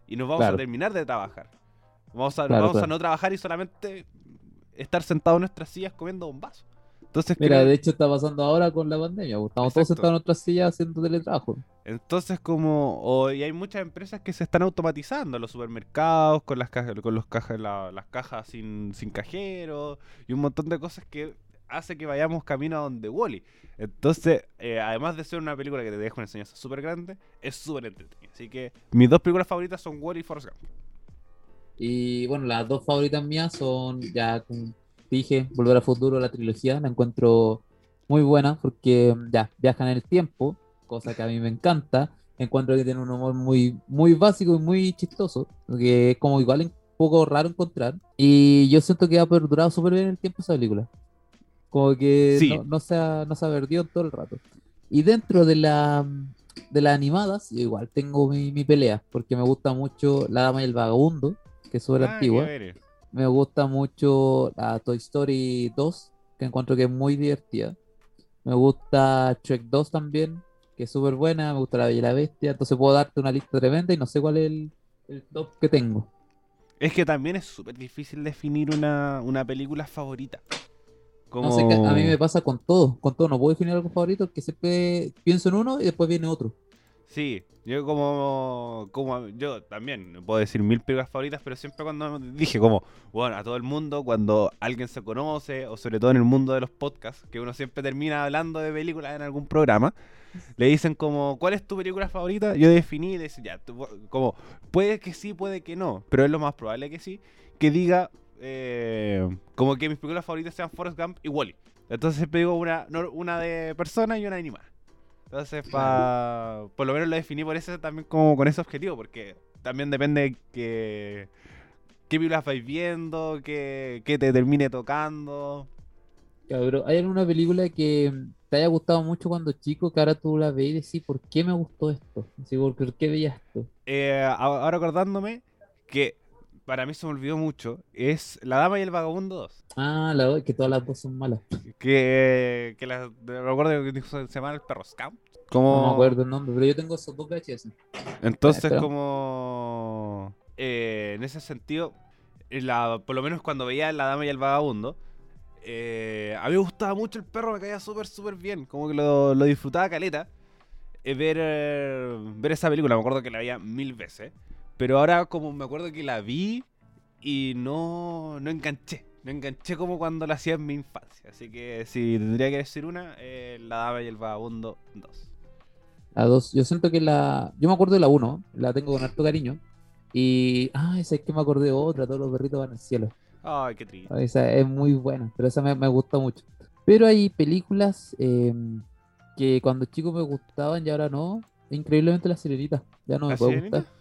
y nos vamos Claro. a terminar de trabajar. Vamos a, Claro, vamos a no trabajar y solamente estar sentados en nuestras sillas comiendo bombazos. Entonces, Mira, creo- de hecho está pasando ahora con la pandemia. pues, Estamos todos sentados en nuestras sillas haciendo teletrabajo. Entonces, como. o- y hay muchas empresas que se están automatizando los supermercados, con las cajas, con los cajas, la- las cajas sin, sin cajero, y un montón de cosas que hace que vayamos camino a donde Wally. Entonces, eh, además de ser una película que te deja una enseñanza súper grande, es súper entretenida. Así que mis dos películas favoritas son Wally y Forrest Gump. Y bueno, las dos favoritas mías son, ya dije, Volver al Futuro, la trilogía. La encuentro muy buena porque ya viajan en el tiempo, cosa que a mí me encanta. Encuentro que tiene un humor muy, muy básico y muy chistoso, que es como igual un poco raro encontrar. Y yo siento que ha perdurado súper bien el tiempo esa película. Como que Sí. no, no se ha, no se ha perdido todo el rato. Y dentro de la de las animadas, yo igual tengo mi, mi pelea, porque me gusta mucho La Dama y el Vagabundo, que es súper Ah, antigua. Me gusta mucho la Toy Story 2, que encuentro que es muy divertida. Me gusta Shrek 2 también, que es súper buena. Me gusta La Bella y la Bestia. Entonces puedo darte una lista tremenda y no sé cuál es el, el top que tengo. Es que también es súper difícil definir una, una película favorita. Como... No sé, que a mí me pasa con todo. Con todo, no puedo definir algo favorito porque siempre pienso en uno y después viene otro. Sí, yo como, como yo también no puedo decir mil películas favoritas, pero siempre cuando dije como, bueno, a todo el mundo, cuando alguien se conoce, o sobre todo en el mundo de los podcasts, que uno siempre termina hablando de películas en algún programa, le dicen como, ¿cuál es tu película favorita? Yo definí le ya, como, puede que sí, puede que no, pero es lo más probable que sí, que diga eh, como que mis películas favoritas sean Forrest Gump y Wally. Entonces siempre digo una, una de persona y una de animada. Entonces, pa, por lo menos lo definí por ese también como con ese objetivo, porque también depende que qué películas vais viendo, qué, qué te termine tocando. Cabrón, ¿hay alguna película que te haya gustado mucho cuando chico que ahora tú la ves y decís, ¿por qué me gustó esto? Así, ¿por qué veías esto? Eh, ahora acordándome que para mí se me olvidó mucho, es La Dama y el Vagabundo 2. Ah, la que todas las dos son malas. Que, que la, de- recuerdo que dijo- se llama el perro Scout. Como, No me acuerdo el nombre, pero yo tengo esos dos VHS. Entonces, como eh, en ese sentido, en la, por lo menos cuando veía La Dama y el Vagabundo, eh, a mí me gustaba mucho el perro, me caía súper, súper bien. Como que lo, lo disfrutaba caleta. eh, ver, ver esa película, me acuerdo que la veía mil veces. Pero ahora, como me acuerdo que la vi y no, no enganché. No enganché como cuando la hacía en mi infancia. Así que si tendría que decir una, eh, La Dama y el Vagabundo 2. La dos, yo siento que la. Yo me acuerdo de la 1, la tengo con harto cariño. Y. Ah, esa es que me acordé de otra, todos los perritos van al cielo. Ay, qué triste. Esa es muy buena, pero esa me, me gusta mucho. Pero hay películas eh, que cuando chico me gustaban y ahora no. Increíblemente la sirenita. Ya no me ¿La puede Sirenita? gustar.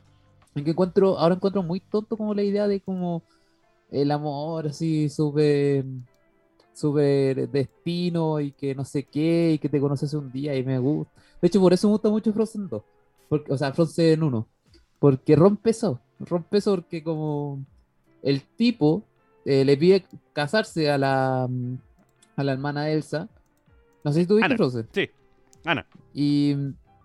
En que encuentro, ahora encuentro muy tonto como la idea de como el amor así súper súper destino y que no sé qué y que te conoces un día y me gusta. De hecho, por eso me gusta mucho Frozen 2. Porque, o sea, Frozen 1. Porque rompe eso. Rompe eso porque como el tipo eh, le pide casarse a la a la hermana Elsa. No sé si tú viste Ana. Frozen. Sí, Ana. Y,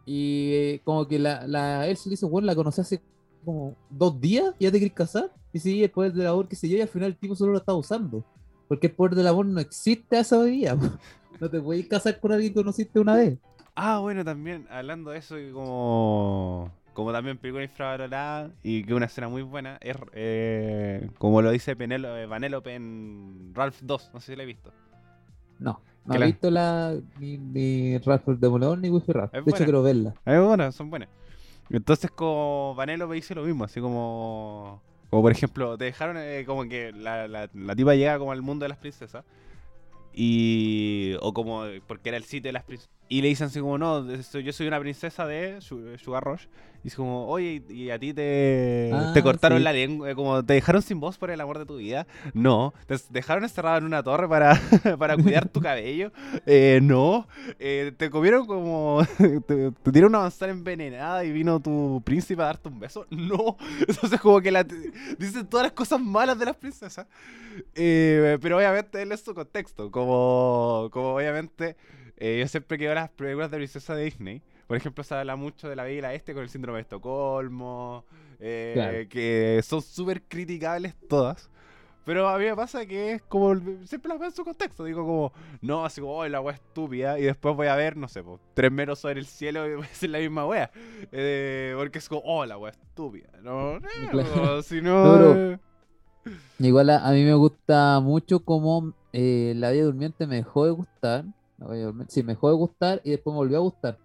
y eh, como que la, la Elsa le dice, bueno, la conocí hace como dos días y ya te querés casar. Y sí, el poder del amor, que sé yo, y al final el tipo solo lo está usando. Porque el poder del amor no existe a esa día. No te puedes casar con alguien que conociste una vez. Ah, bueno, también, hablando de eso, como, como también película infravalorada y que una escena muy buena, es eh, como lo dice Penélope, Vanellope en Ralph 2, no sé si la he visto. No, no he la- visto la, ni, ni Ralph el ni Wifi Ralph. De Es hecho, buena. quiero verla. A mí, bueno, son buenas. Entonces, como Vanellope dice lo mismo, así como, como por ejemplo, te dejaron eh, como que la, la, la tipa llega como al mundo de las princesas Y. O como. Porque era el sitio de las princesas. Y le dicen así como, no, yo soy una princesa de Su- Sugar Rush. Y es como, oye, y a ti te, Ah, te cortaron sí. la lengua, eh, como te dejaron sin voz por el amor de tu vida. No, te dejaron encerrado en una torre para, para cuidar tu cabello. Eh, no, Eh, te comieron como, te, te dieron una manzana envenenada y vino tu príncipe a darte un beso. No, entonces como que la, dicen todas las cosas malas de las princesas. Eh, pero obviamente él es su contexto, como, como obviamente eh, yo siempre que veo las películas de princesa de Disney, por ejemplo, se habla mucho de la Bella Este con el síndrome de Estocolmo, eh, Claro. que son súper criticables todas. Pero a mí me pasa que es como, siempre las veo en su contexto, digo como, no, así como, oh, la wea estúpida, y después voy a ver, no sé, pues, tres meros sobre el cielo y voy a decir la misma wea. Eh, porque es como, oh, la wea estúpida. No, no, Claro. si no... Igual a, a mí me gusta mucho como eh, La Bella Durmiente me dejó de gustar. Durmiente, sí, me dejó de gustar y después me volvió a gustar.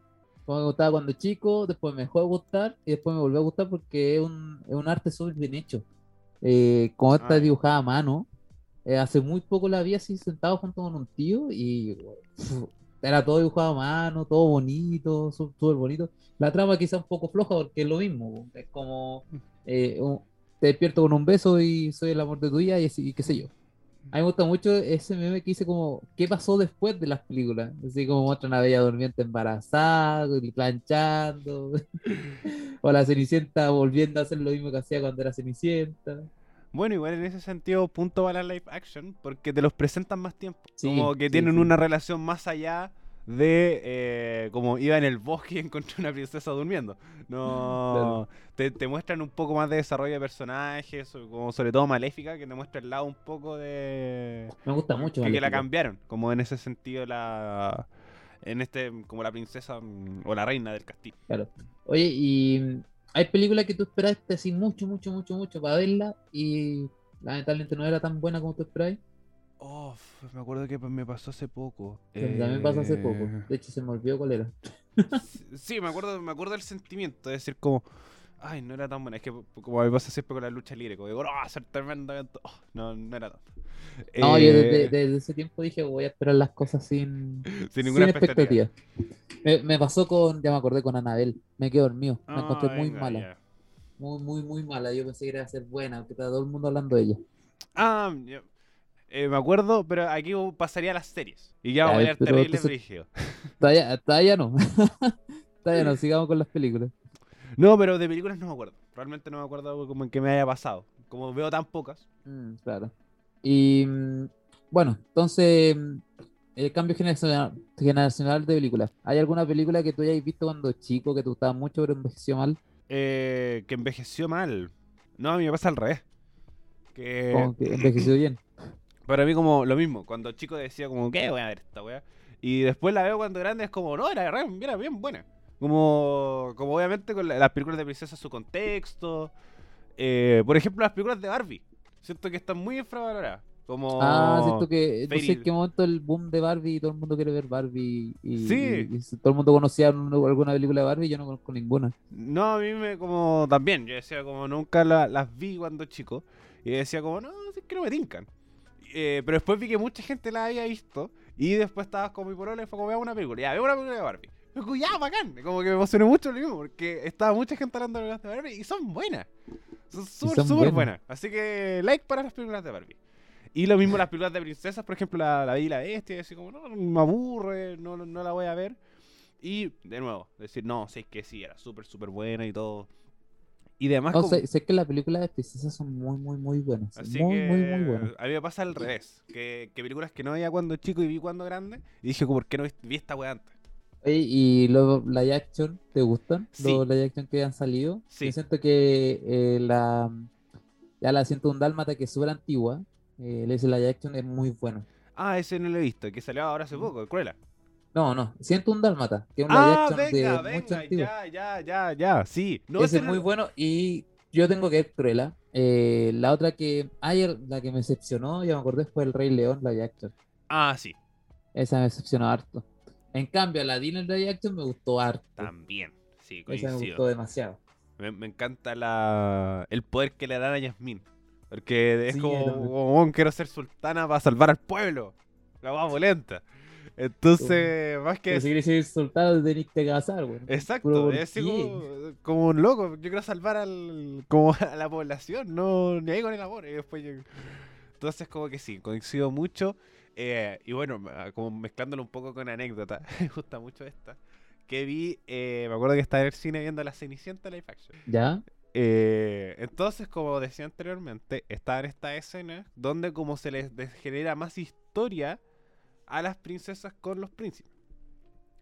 Como me gustaba cuando chico, después me dejó de gustar y después me volvió a gustar porque es un, es un arte súper bien hecho. Eh, como esta Ah, ya. dibujada a mano, eh, hace muy poco la vi así sentado junto con un tío y uf, era todo dibujado a mano, todo bonito, súper bonito. La trama quizá un poco floja porque es lo mismo, es como eh, un- te despierto con un beso y soy el amor de tu vida y, y qué sé yo. A mí me gusta mucho ese meme que dice como, ¿qué pasó después de las películas? Así como muestran a Bella Durmiente embarazada, planchando, o la Cenicienta volviendo a hacer lo mismo que hacía cuando era Cenicienta. Bueno, igual en ese sentido, punto para la live action, porque te los presentan más tiempo. Sí, como que sí, tienen sí. una relación más allá de eh, como iba en el bosque y encontré una princesa durmiendo. No, te, te muestran un poco más de desarrollo de personajes, como sobre todo Maléfica, que te muestra el lado un poco de... Me gusta mucho. que, que la cambiaron, como en ese sentido la... En este, como la princesa mm, o la reina del castillo. Claro. Oye, y mm, hay películas que tú esperaste así mucho, mucho, mucho, mucho para verla y lamentablemente no era tan buena como tú esperabas. Oh, me acuerdo que me pasó hace poco. También pasó hace poco. Eh, De hecho, se me olvidó cuál era. Sí, me acuerdo, me acuerdo del sentimiento de decir como, ay, no era tan buena. Es que como me pasa siempre con la lucha libre, como digo, a ser tremendamente. oh, no, no era tanto. No, yo desde, Eh, desde ese tiempo dije voy a esperar las cosas sin, sin ninguna sin expectativa. expectativa. Me, me pasó con, ya me acordé con Anabel, me quedé dormido, me Ah, encontré muy venga, mala, muy, muy, muy mala. Yo pensé que iba a ser buena, porque estaba todo el mundo hablando de ella. Ah, ya. Eh, me acuerdo, pero aquí pasaría a las series. Y ya voy a ver terrible brígido. Todavía, todavía no, todavía no, sigamos con las películas. No, pero de películas no me acuerdo. Realmente no me acuerdo como en que me haya pasado. Como veo tan pocas. Mm, claro. Y mm, bueno, entonces, mm, el cambio generacional, generacional de películas. ¿Hay alguna película que tú hayas visto cuando chico que te gustaba mucho pero envejeció mal? Eh, que envejeció mal. No, a mí me pasa al revés. Que que envejeció bien. Para mí como lo mismo, cuando chico decía como, ¿qué voy a ver esta weá? Y después la veo cuando grande es como, no, era, era bien buena. Como, como obviamente con la- las películas de princesa su contexto. Eh, por ejemplo, las películas de Barbie. Siento que están muy infravaloradas. Como... Ah, siento que no sé en qué momento el boom de Barbie y todo el mundo quiere ver Barbie y, Sí. y- y si todo el mundo conocía un- alguna película de Barbie y yo no conozco ninguna. No, a mí me como también, yo decía como nunca la- las vi cuando chico y decía como, no, es que no me tincan. Eh, pero después vi que mucha gente la había visto y después estabas con mi polola y fue como, veamos una película, ya, veo una película de Barbie. Y como, ya, bacán, como que me emocioné mucho lo mismo porque estaba mucha gente hablando de películas de Barbie y son buenas. Son súper, súper buenas. buenas. Así que like para las películas de Barbie. Y lo mismo las películas de princesas, por ejemplo, la, la Bella y la Bestia, y así como, no, me aburre, no, no la voy a ver. Y de nuevo, decir, no, sé que sí, era súper, súper buena y todo. Y demás, No, como- sé, sé que las películas de princesas son muy, muy, muy buenas. así muy, que muy, muy buenas. a mí me pasa al revés. Que, que películas que no veía cuando chico y vi cuando grande. Y dije, ¿por qué no vi, esta weá antes? Oye, ¿y los live action te gustan? Sí. Los live action que han salido. Sí. Yo siento que eh, la ya la siento un dálmata que es súper antigua. Eh, ese live action es muy bueno. Ah, ese no lo he visto, que salió ahora hace Mm. poco, Cruella. No, no, siento un dálmata, que es un live Ah, action venga, de mucho venga, antiguo. ya, ya, ya, ya, sí. No, Ese ese es muy bueno y yo tengo que ver Cruella. Eh, la otra que ayer, la que me decepcionó, ya me acordé, fue el Rey León live action. Ah, sí, Esa me decepcionó harto. En cambio, la Disney live action me gustó harto. también. Sí, Esa me coincido. gustó demasiado. Me, me encanta la, el poder que le dan a Yasmín. Porque es Sí, como, "Oh, quiero ser sultana para salvar al pueblo. La guapa polenta. Entonces, más que... Pero si quieres ser soltado, tenés que casar, güey. Exacto, ¿por es como, como un loco. Yo quiero salvar al, como a la población, no ni ahí con el amor. Y después yo- Entonces, como que sí, coincido mucho. eh, y bueno, ma- como mezclándolo un poco con anécdota, me gusta mucho esta. Que vi, eh, me acuerdo que estaba en el cine viendo la Cenicienta Live Action. ¿Ya? Eh, entonces, como decía anteriormente, está en esta escena donde como se les genera más historia a las princesas con los príncipes.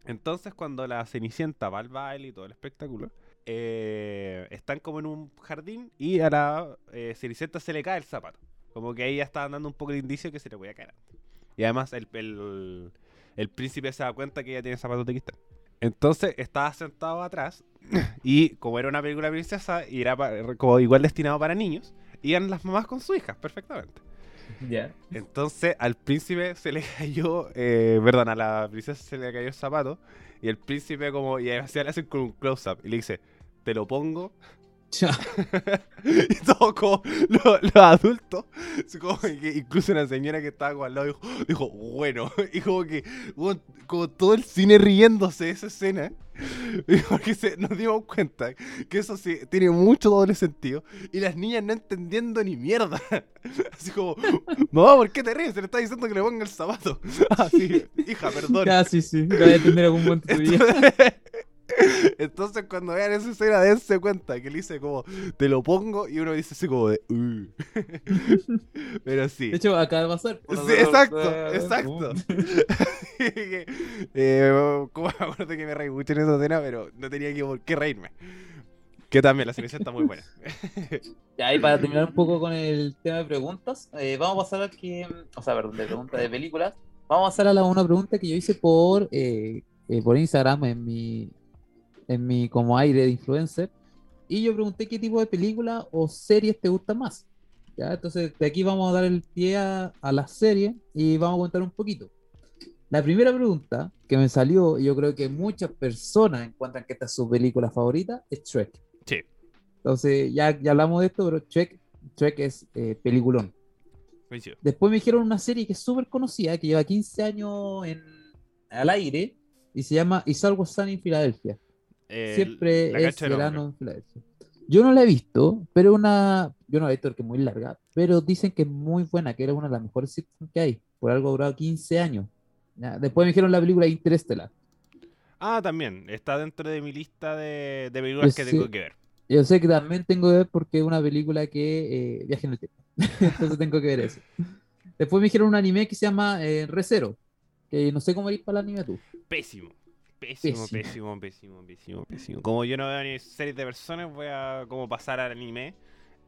Entonces, cuando la Cenicienta va al baile y todo el espectáculo, eh, están como en un jardín y a la eh, Cenicienta se le cae el zapato. Como que ahí ya estaban dando un poco de indicio que se le voy a caer. Y además el, el, príncipe se da cuenta que ella tiene zapatos de cristal. Entonces estaba sentado atrás y como era una película princesa y era pa- como igual destinado para niños, iban las mamás con sus hijas perfectamente. Entonces al príncipe se le cayó, eh, perdón, a la princesa se le cayó el zapato y el príncipe como, y así le hacen con un close-up y le dice, te lo pongo. y todos como los, los adultos, así como que incluso una señora que estaba como al lado dijo, dijo bueno, y como que como todo el cine riéndose de esa escena, porque se, nos dimos cuenta que eso sí tiene mucho doble sentido, y las niñas no entendiendo ni mierda, así como, mamá, ¿por qué te ríes? Se le está diciendo que le ponga el zapato. Ah, sí, hija, perdón. Ya, sí, sí. Voy a entender algún momento tu vida. Entonces, cuando vean esa escena, dense cuenta que le dice como, te lo pongo, y uno dice así como de, "Uh". Pero sí. De hecho, acaba de pasar. Sí, exacto, exacto. eh, como me acuerdo que me reí mucho en esa escena, pero no tenía que por qué reírme. Que también la selección está muy buena. Ya, y para terminar un poco con el tema de preguntas, eh, vamos a pasar a que, o sea, perdón, de preguntas de películas, vamos a pasar a la una pregunta que yo hice por, eh, eh, por Instagram en mi, en mi como aire de influencer, y yo pregunté qué tipo de película o series te gusta más. ¿ya? Entonces, de aquí vamos a dar el pie a, a la serie y vamos a contar un poquito. La primera pregunta que me salió, y yo creo que muchas personas encuentran que esta es su película favorita, es Shrek. Sí. Entonces, ya, ya hablamos de esto, pero Shrek, Shrek es eh, peliculón. Coincido. Después me dijeron una serie que es súper conocida, que lleva 15 años en, al aire, y se llama Is Always Sunny in Philadelphia. Siempre la es verano en Filadelfia. Yo no la he visto, pero una. Yo no la he visto porque es muy larga, pero dicen que es muy buena, que era una de las mejores sitcoms que hay. Por algo ha durado 15 años. Después me dijeron la película Interstellar. Ah, también. Está dentro de mi lista de, de películas que tengo que ver. Yo sé que también tengo que ver porque es una película que eh, viaja en el tiempo. Entonces tengo que ver eso. Después me dijeron un anime que se llama eh, Recero. Que no sé cómo ir para el anime tú. Pésimo. Pésimo, Pésimo. pésimo, pésimo, pésimo. Como yo no veo ni series de personas, voy a como pasar al anime.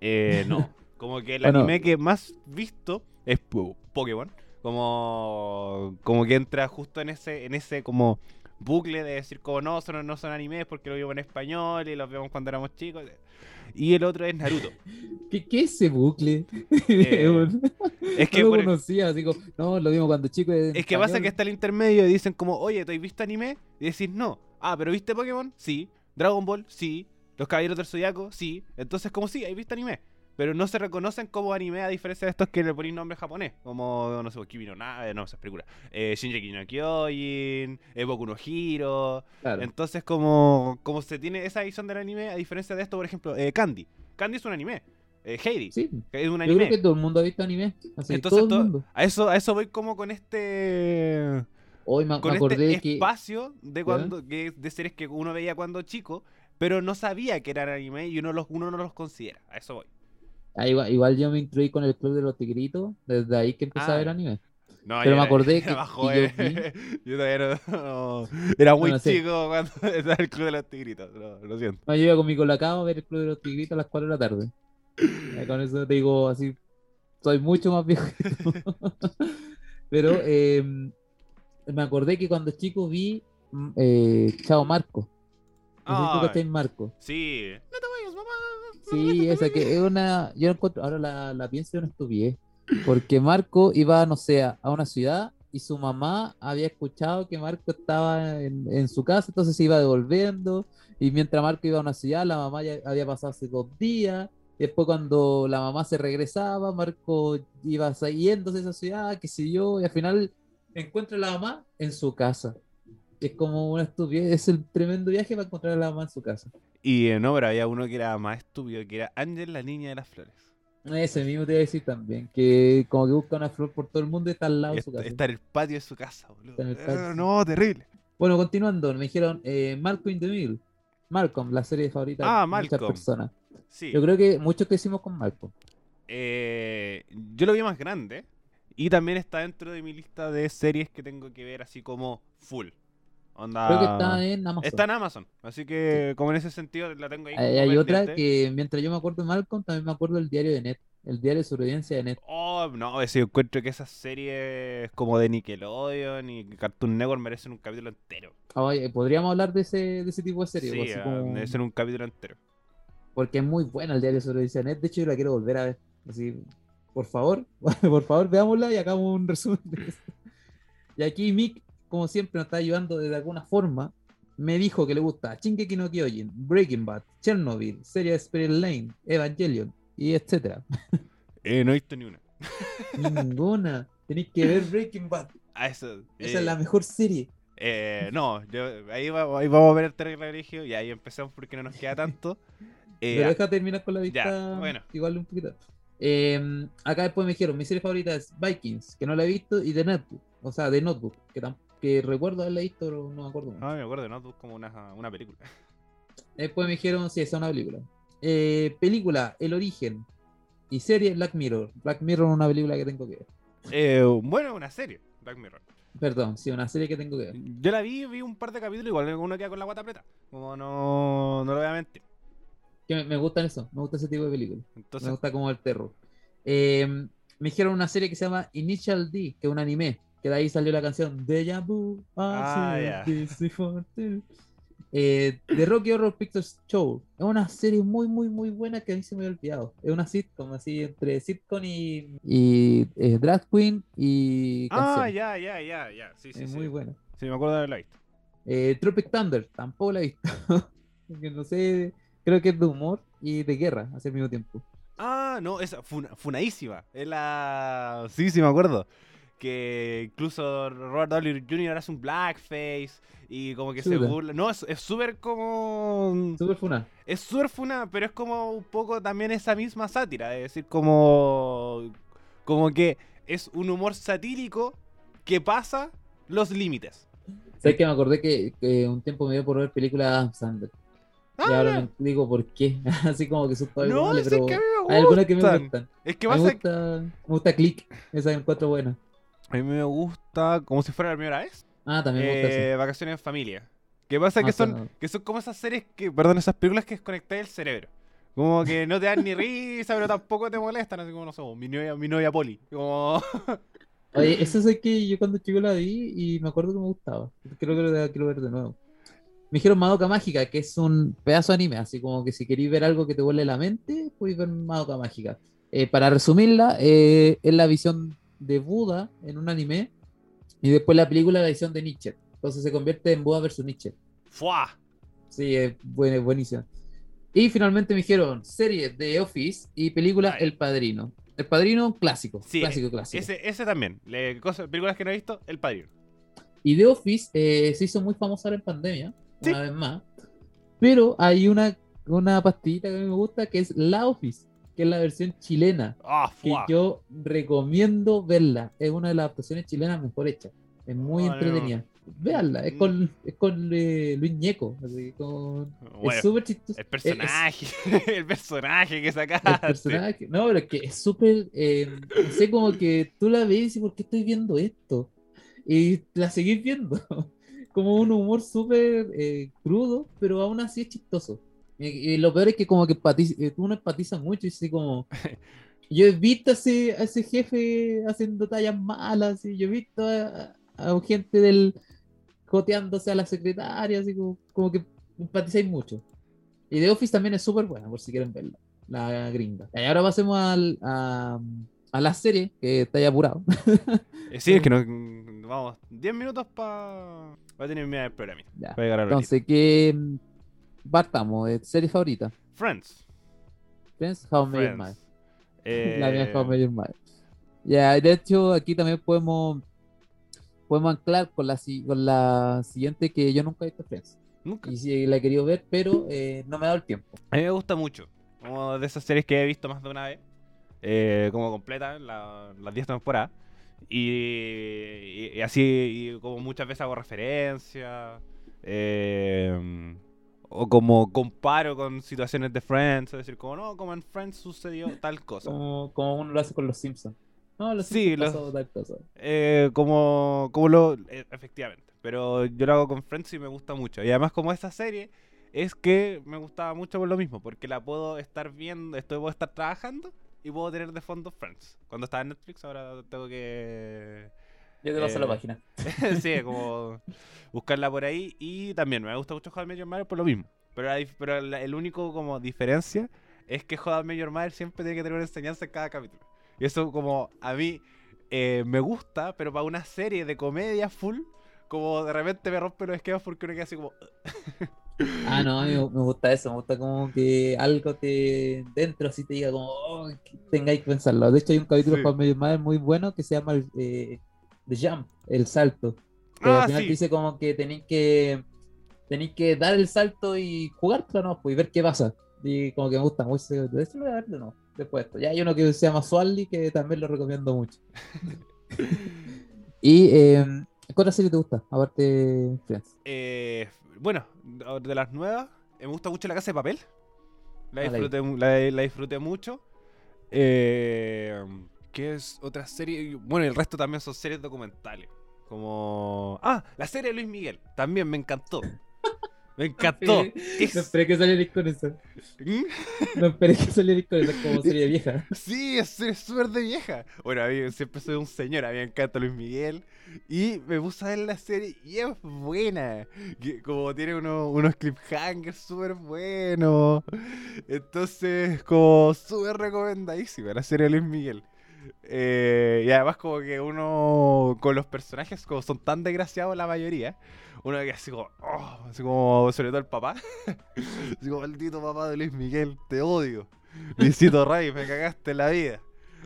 Eh, no. Como que el Bueno. anime que más visto es Po- Pokémon. Como, como que entra justo en ese, en ese como bucle de decir como no, son, no son animes porque lo vimos en español y los vemos cuando éramos chicos. Y el otro es Naruto. ¿Qué, qué es ese bucle? Eh, Es que, no lo conocía, como, no, lo vimos cuando chico. en es que pasa que está el intermedio y dicen como, oye, ¿te has visto anime? Y decís no. Ah, pero ¿viste Pokémon? Sí. Dragon Ball, sí. Los Caballeros del Zodiaco, sí. Entonces, como sí, ¿has visto anime? Pero no se reconocen como anime a diferencia de estos que le ponen nombre japonés. Como, no sé, Kimi no Na, eh, no, esa es película. Eh, Shinji no Kyojin, eh, Boku no Hiro. Claro. Entonces, como, como se tiene esa visión del anime, a diferencia de esto, por ejemplo, eh, Candy. Candy es un anime. Eh, Heidi, Sí. es un Yo anime. creo que todo el mundo ha visto anime. Así, Entonces, todo el to- mundo. a, eso, a eso voy como con este Hoy me, con me acordé este que. espacio de cuando que, de series que uno veía cuando chico, pero no sabía que eran anime y uno los uno no los considera. A eso voy. Ah, igual, igual yo me instruí con el Club de los Tigritos. Desde ahí que empecé Ah, a ver anime. No, Pero yo me acordé que- que joven. yo yo todavía no, no- era muy Bueno, sí. chico cuando estaba el club de los tigritos. No, lo siento. No, yo iba con mi colacao a ver el Club de los Tigritos a las 4 de la tarde. Eh, con eso te digo así. Soy mucho más viejo que tú. Pero eh, me acordé que cuando chico vi mm, eh, Chao Marco. No sé si cachai Marco. sí. No te vayas, mamá. Sí, esa que es una. Yo encuentro, ahora la, la pienso en una estupidez. Porque Marco iba, no sé, a una ciudad y su mamá había escuchado que Marco estaba en, en su casa, entonces se iba devolviendo. Y mientras Marco iba a una ciudad, la mamá ya había pasado hace dos días. Y después, cuando la mamá se regresaba, Marco iba yéndose a esa ciudad, qué sé yo, y al final encuentra a la mamá en su casa. Es como una estupidez, es el tremendo viaje para encontrar a la mamá en su casa. Y en obra había uno que era más estúpido, que era Ángel, la niña de las flores. Ese mismo te iba a decir también, que como que busca una flor por todo el mundo y está al lado de su casa. está en el patio de su casa, boludo. Eh, patio. no, terrible. Bueno, continuando, me dijeron eh, Malcolm in the Middle. Malcolm, la serie favorita Ah, de muchas Malcolm. personas. Sí. Yo creo que muchos crecimos con Malcolm. Eh, yo lo vi más grande. Y también está dentro de mi lista de series que tengo que ver así como full. Onda... Creo que está en Amazon. Está en Amazon. Así que como en ese sentido la tengo ahí. Hay, otra que mientras yo me acuerdo de Malcolm, también me acuerdo del diario de Net. El diario de sobrevivencia de Net. Oh, no, ese encuentro que esas series como de Nickelodeon y Cartoon Network merecen un capítulo entero. Oye, podríamos hablar de ese, de ese tipo de serie. Sí, pues, así ah, como- merecen un capítulo entero. Porque es muy buena el diario de sobrevivencia de Net. De hecho, yo la quiero volver a ver. Así, por favor, por favor, veámosla y hagamos un resumen de eso. Y aquí Mick, como siempre, nos está ayudando de alguna forma. Me dijo que le gusta Shingeki no Kyojin, Breaking Bad, Chernobyl, serie Spirit Lane, Evangelion y etcétera. Eh, no he visto ni una. Ninguna. Tenéis que ver Breaking Bad. Ah, eso. Esa eh, es la mejor serie. eh, no, yo, ahí, va- ahí vamos a ver el terreno religio y ahí empezamos porque no nos queda tanto. Eh, Pero deja terminar con la ya, vista. bueno. Igual un poquito. Eh, acá después me dijeron, mi serie favorita es Vikings, que no la he visto, y The Notebook. O sea, The Notebook, que, tam- que recuerdo haberla visto, pero no me acuerdo. mucho. ah, me acuerdo Notebook como una, una película. Después me dijeron, sí, esa es una película. Eh, película, El Origen. Y serie, Black Mirror. Black Mirror es una película que tengo que ver. Eh, bueno, una serie, Black Mirror. Perdón, sí, una serie que tengo que ver. Yo la vi, vi un par de capítulos, igual uno queda con la guata preta. Como no, no lo voy a mentir. Que me, me gustan eso, me gusta ese tipo de películas. Me gusta como el terror. Eh, me dijeron una serie que se llama Initial D, que es un anime. Que de ahí salió la canción Deja Vu. Ah, too. Eh, The Rocky Horror Picture Show. Es una serie muy, muy, muy buena que a mí se me había olvidado. Es una sitcom, así entre sitcom y, y eh, drag queen y ah, ya, ya, ya, ya. Sí, sí, es sí. muy buena. Sí, me acuerdo de haberla visto. Eh, Tropic Thunder, tampoco la he visto. No sé, creo que es de humor y de guerra al mismo tiempo. Ah, no, esa funa, funadísima. Es la. Sí, sí, me acuerdo. Que incluso Robert Downey Jr. hace un blackface y como que se burla. No, es es súper como. Super funa. Es súper funa, pero es como un poco también esa misma sátira. Es decir, como. Como que es un humor satírico que pasa los límites. ¿Sabes que me acordé que, que un tiempo me dio por ver películas de Adam Sandler? y Ah, ahora me digo por qué. Así como que son todas no, sí, pero que a mí me hay algunas que me gustan. Es que me gusta, me gusta Click, esa que encuentro buena. A mí me gusta como si fuera la primera vez. Ah, también me gusta Eh, vacaciones en familia. Que pasa que Ah, son, suena- que son como esas series que, perdón, esas películas que desconectan el cerebro. Como que no te dan ni risa, pero tampoco te molestan, así como no sé, mi novia, mi novia Poli. Como Oye, eso es que yo cuando chico la vi y me acuerdo que me gustaba. Creo que lo quiero ver de nuevo. Me dijeron Madoka Mágica, que es un pedazo de anime, así como que si queréis ver algo que te vuele la mente, podéis ver Madoka Mágica. Eh, para resumirla, eh, es la visión de Buda en un anime y después la película la visión de Nietzsche. Entonces se convierte en Buda versus Nietzsche. ¡Fua! Sí, es buenísima. Y finalmente me dijeron serie de Office y película. El Padrino. El Padrino, clásico. Sí, clásico, clásico. Ese, ese también. Le, cosas, películas que no he visto, El Padrino. Y The Office eh, se hizo muy famosa en pandemia, Sí. una vez más. Pero hay una, una pastillita que a mí me gusta que es La Office, que es la versión chilena. ¡Ah, Que yo recomiendo verla. Es una de las adaptaciones chilenas mejor hechas. Es muy entretenida. Véanla, es con, es con eh, Luis Ñeco. así, con- Bueno, es súper chistoso. el es- personaje, el personaje que el sacaste. personaje. No, pero es que es súper. eh, no sé, como que tú la ves y dices, ¿por qué estoy viendo esto? Y la seguís viendo. Como un humor súper eh, crudo, pero aún así es chistoso. Y, y lo peor es que, como que empatiza- eh, uno empatiza mucho y así como. Yo he visto a ese, a ese jefe haciendo tallas malas, y yo he visto a, a- gente del joteándose a la secretaria, así como, como que empatizáis mucho. Y The Office también es súper buena, por si quieren verla, la gringa. Y ahora pasemos al, a, a la serie, que está ya apurado. Eh, sí, es que no. Vamos, 10 minutos para. Va a tener mi el programa. Ya. Para llegar a la. Entonces, ¿qué partamos? ¿De ¿Serie favorita? Friends. Friends, How Friends. Mother. La mía Eh, es How Met Your Mother. Ya, de hecho, aquí también podemos podemos anclar con la, con la siguiente que yo nunca he visto Friends. Nunca. Y sí, la he querido ver, pero eh, no me ha dado el tiempo. A mí me gusta mucho. Como de esas series que he visto más de una vez. eh, como completa, la- las 10 temporadas. Y, y- y así, y como muchas veces hago referencia. eh, o como comparo con situaciones de Friends. Es decir, como no, como en Friends sucedió tal cosa. Como, como uno lo hace con los Simpsons. No, los Sí, Simpsons pasó tal cosa. Eh, como, como lo. eh, efectivamente. Pero yo lo hago con Friends y me gusta mucho. Y además, como esta serie es que me gustaba mucho por lo mismo. Porque la puedo estar viendo, estoy, puedo estar trabajando y puedo tener de fondo Friends. Cuando estaba en Netflix, ahora tengo que. Yo te paso la Eh, página. sí, como buscarla por ahí. Y también me gusta mucho Met Your Mother por lo mismo. Pero, la pero la- el único como diferencia es que Met Your Mother siempre tiene que tener una enseñanza en cada capítulo. Y eso como a mí eh, me gusta, pero para una serie de comedia full, como de repente me rompe los esquemas porque uno queda así como... Ah, no, a mí me, gusta eso, me gusta como que algo te dentro así te diga como oh, que tengáis que pensarlo. De hecho, hay un capítulo Sí. para medio madre muy bueno que se llama eh, The Jump, el salto. Que Ah, al final sí. te dice como que tenéis que tenéis que dar el salto y jugártelo, ¿no? Pues, y ver qué pasa. Y como que me gusta mucho. De eso lo voy a ver de nuevo, después de esto. Ya hay uno que se llama Swally que también lo recomiendo mucho. y eh, ¿qué otra serie te gusta? Aparte Friends. Eh, bueno, de las nuevas, eh, me gusta mucho La Casa de Papel. La Ah, disfruté, la disfruté mucho. Eh, ¿Qué es otra serie? Bueno, el resto también son series documentales. Como... Ah, la serie de Luis Miguel. También me encantó. Me encantó. Sí, Es- No esperé que salierais con eso. ¿Mm? No esperé que salierais con eso como serie vieja. Sí, es súper de vieja. Bueno, a mí siempre soy un señor, a mí me encanta Luis Miguel. Y me puse a ver la serie y es buena. Como tiene uno- unos cliffhangers súper buenos. Entonces, como súper recomendadísima la serie de Luis Miguel. Eh, y además como que uno con los personajes como son tan desgraciados la mayoría, uno que así como, oh, así como sobre todo el papá, así como maldito papá de Luis Miguel, te odio. Luisito Rey, me cagaste la vida.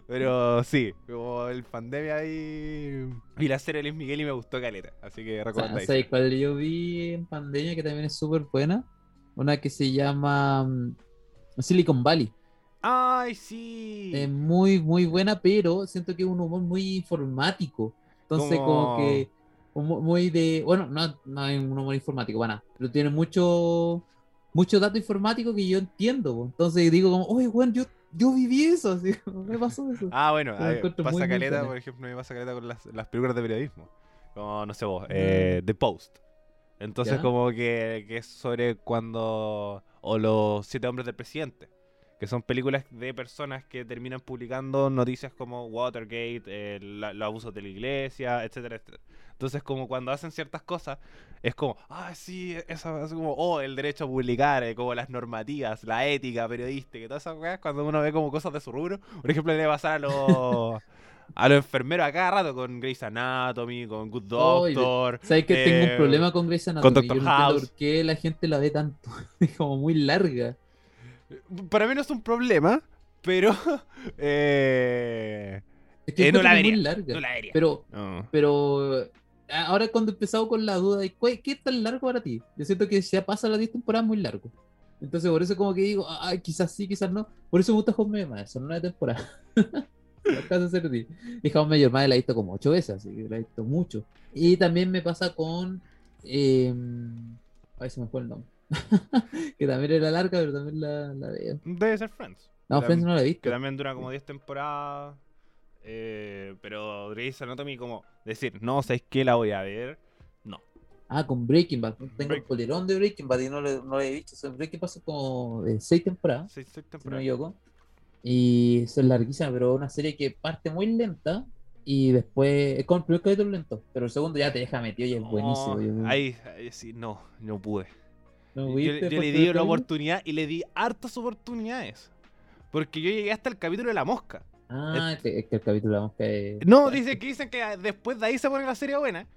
Pero sí, como el pandemia ahí vi la serie de Luis Miguel y me gustó caleta, así que O sea, recomendadísimo. ¿sabes cuál yo vi en pandemia que también es súper buena? Una que se llama mm, Silicon Valley. Ay, sí. Es muy, muy buena, pero siento que es un humor muy informático. Entonces, como, Como- que muy de. Bueno, no, no es un humor informático, para nada, pero tiene mucho, mucho dato informático que yo entiendo. Entonces digo, como, oye, bueno, yo, yo viví eso, así, me pasó eso. Ah, bueno, pasa caleta, por ejemplo, me pasa caleta con las, las películas de periodismo. Como, no sé vos, eh, The Post. Entonces, Ya. como que, que es sobre cuando. O los siete hombres del presidente. Que son películas de personas que terminan publicando noticias como Watergate, eh, la- los abusos de la iglesia, etcétera, etcétera. Entonces, como cuando hacen ciertas cosas, es como, ah, sí, eso es como, oh, el derecho a publicar, eh, como las normativas, la ética periodística, todas esas cosas, cuando uno ve como cosas de su rubro. Por ejemplo, le va a pasar a los, a los enfermeros a cada rato con Grey's Anatomy, con Good Doctor. ¿Sabes que tengo eh, un problema con Grey's Anatomy? con Yo entiendo House. por qué la gente la ve tanto. Es como muy larga. Para mí no es un problema, pero eh, Es que Eh, no la vería, muy larga. no la vería. Pero, No. pero a- ahora cuando he empezado con la duda de ¿cuál- qué es tan largo para ti, yo siento que se pasa las 10 temporadas muy largo. Entonces por eso como que digo, ay, quizás sí, quizás no. Por eso me gusta Home Mayor, son a ser ti. Y Home Mayor Madre la he visto como ocho veces, así que la he visto mucho. Y también me pasa con... Eh, ay, se me fue el nombre. que también era larga, pero también la, la veo. Debe ser Friends. No, Que Friends no la he visto. Que también dura como 10 temporadas. eh, pero Grey's Anatomy como decir, no, ¿sabes qué? La voy a ver. No. Ah, con Breaking Bad. Tengo el Break- polerón de Breaking Bad y no lo, no lo he visto. O sea, Breaking Bad son como eh, seis temporadas, Seis, seis si no temporadas. Y es larguísima, pero una serie que parte muy lenta y después es como el primer capítulo lento, pero el segundo ya te deja metido y es buenísimo. No, Yo- ahí, ahí sí, no, no pude. ¿No Yo, le di una oportunidad y le di hartas oportunidades. Porque yo llegué hasta el capítulo de la mosca. Ah, es que, es que el capítulo vamos que No, dice que dicen que después de ahí se pone la serie buena.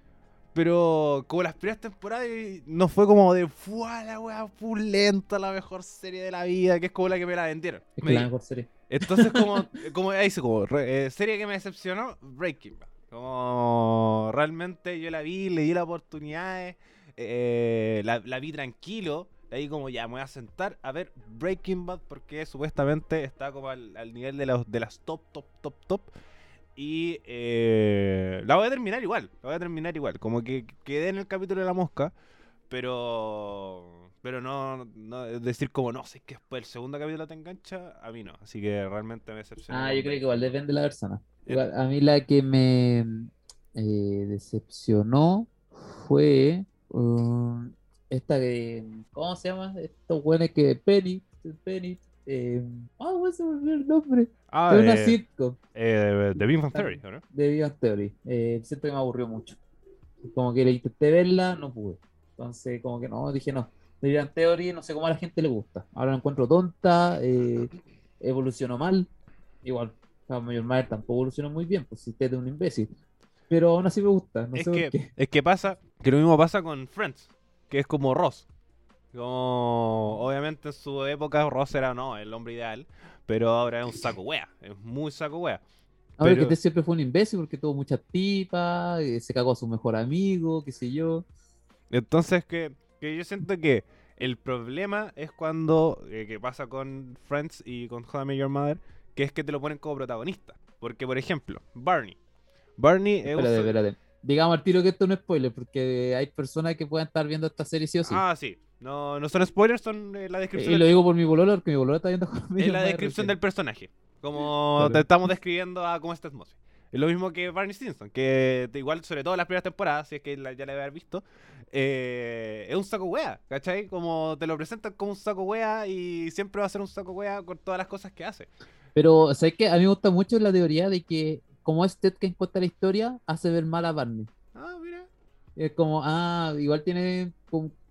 Pero como las primeras temporadas no fue como de ¡Fua, la wea pulenta, la mejor serie de la vida! Que es como la que me la vendieron. Es Me que la mejor serie. Entonces como, como ahí dice como eh, serie que me decepcionó, Breaking Bad. Como realmente yo la vi, le di las oportunidades, eh, la, la vi tranquilo. Ahí como ya me voy a sentar a ver Breaking Bad porque supuestamente está como al, al nivel de, los, de las top, top, top, top. Y eh, la voy a terminar igual, la voy a terminar igual. Como que quedé en el capítulo de la mosca, pero pero no, no decir como no, si es que después el segundo capítulo te engancha, a mí no. Así que realmente me decepcionó. Ah, yo creo que igual depende de la persona. Eh, Igual, a mí la que me eh, decepcionó fue um, esta que, ¿cómo se llama? Estos buenos que Penny, Penny, eh, ah, bueno, se el nombre. Ah, una eh, sitcom eh, de Big Bang Theory, ¿o ¿no? de Big Bang Theory. Eh, siento que me aburrió mucho. Como que le intenté verla, no pude. Entonces, como que no, dije no. De Big Bang Theory, no sé cómo a la gente le gusta. Ahora la encuentro tonta, eh, evolucionó mal. Igual, la mayor madre tampoco evolucionó muy bien, pues si usted es un imbécil. Pero aún así me gusta, no es, sé por que, qué. es que pasa, que lo mismo pasa con Friends, que es como Ross. Como, obviamente en su época Ross era no, el hombre ideal, pero ahora es un saco wea, es muy saco wea. Ahora pero- que este siempre fue un imbécil porque tuvo muchas tipas, eh, se cagó a su mejor amigo, qué sé yo. Entonces que, que yo siento que el problema es cuando, eh, que pasa con Friends y con How I Met Your Mother, que es que te lo ponen como protagonista. Porque, por ejemplo, Barney. Barney es un Espérate, espérate. Digamos al tiro que esto no es spoiler, porque hay personas que pueden estar viendo esta serie sí o sí. Ah, sí. No, no son spoilers, son eh, la descripción. y del- lo digo por mi bololo, porque mi bololo está viendo Met Es la descripción del personaje. Como Claro. te estamos describiendo a cómo está atmósfera. Es lo mismo que Barney Stinson, que igual, sobre todo en las primeras temporadas, si es que la- ya la haber visto, eh, es un saco wea, ¿cachai? Como te lo presentan como un saco wea y siempre va a ser un saco wea con todas las cosas que hace. Pero, ¿sabes qué? A mí me gusta mucho la teoría de que, como es Ted quien cuenta la historia, hace ver mal a Barney. Ah, mira. Es como, ah, igual tiene,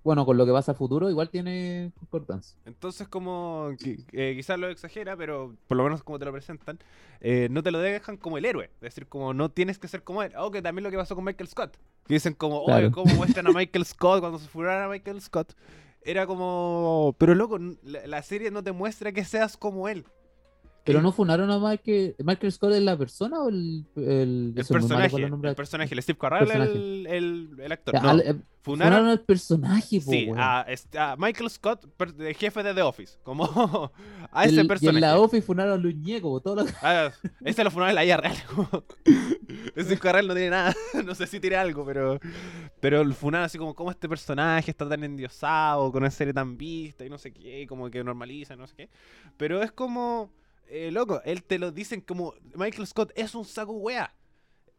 bueno, con lo que pasa a futuro, igual tiene concordancia. Entonces, como quizás lo exagera, pero por lo menos como te lo presentan, eh, no te lo dejan como el héroe. Es decir, como no tienes que ser como él. O que también lo que pasó con Michael Scott. Que dicen como, oye, Claro. ¿cómo muestran a Michael Scott cuando se furaron a Michael Scott? Era como, pero loco, la serie no te muestra que seas como él. Pero no funaron a Michael. ¿Michael Scott es la persona o el. El, El personaje, el personaje, el Steve Carell, personaje. el, el, el actor. No, al- eh, funaron, funaron al personaje, po, sí, a, este, a Michael Scott, jefe de The Office. Como a ese y en personaje. la Office funaron a po, todo lo Ah, lo funaron en la vida real. ese Carrel no tiene nada. no sé si tiene algo, pero. Pero el funaron así como, ¿cómo este personaje está tan endiosado, con una serie tan vista y no sé qué, como que normaliza, no sé qué. Pero es como. Eh, loco, él te lo dicen como. Michael Scott es un saco wea.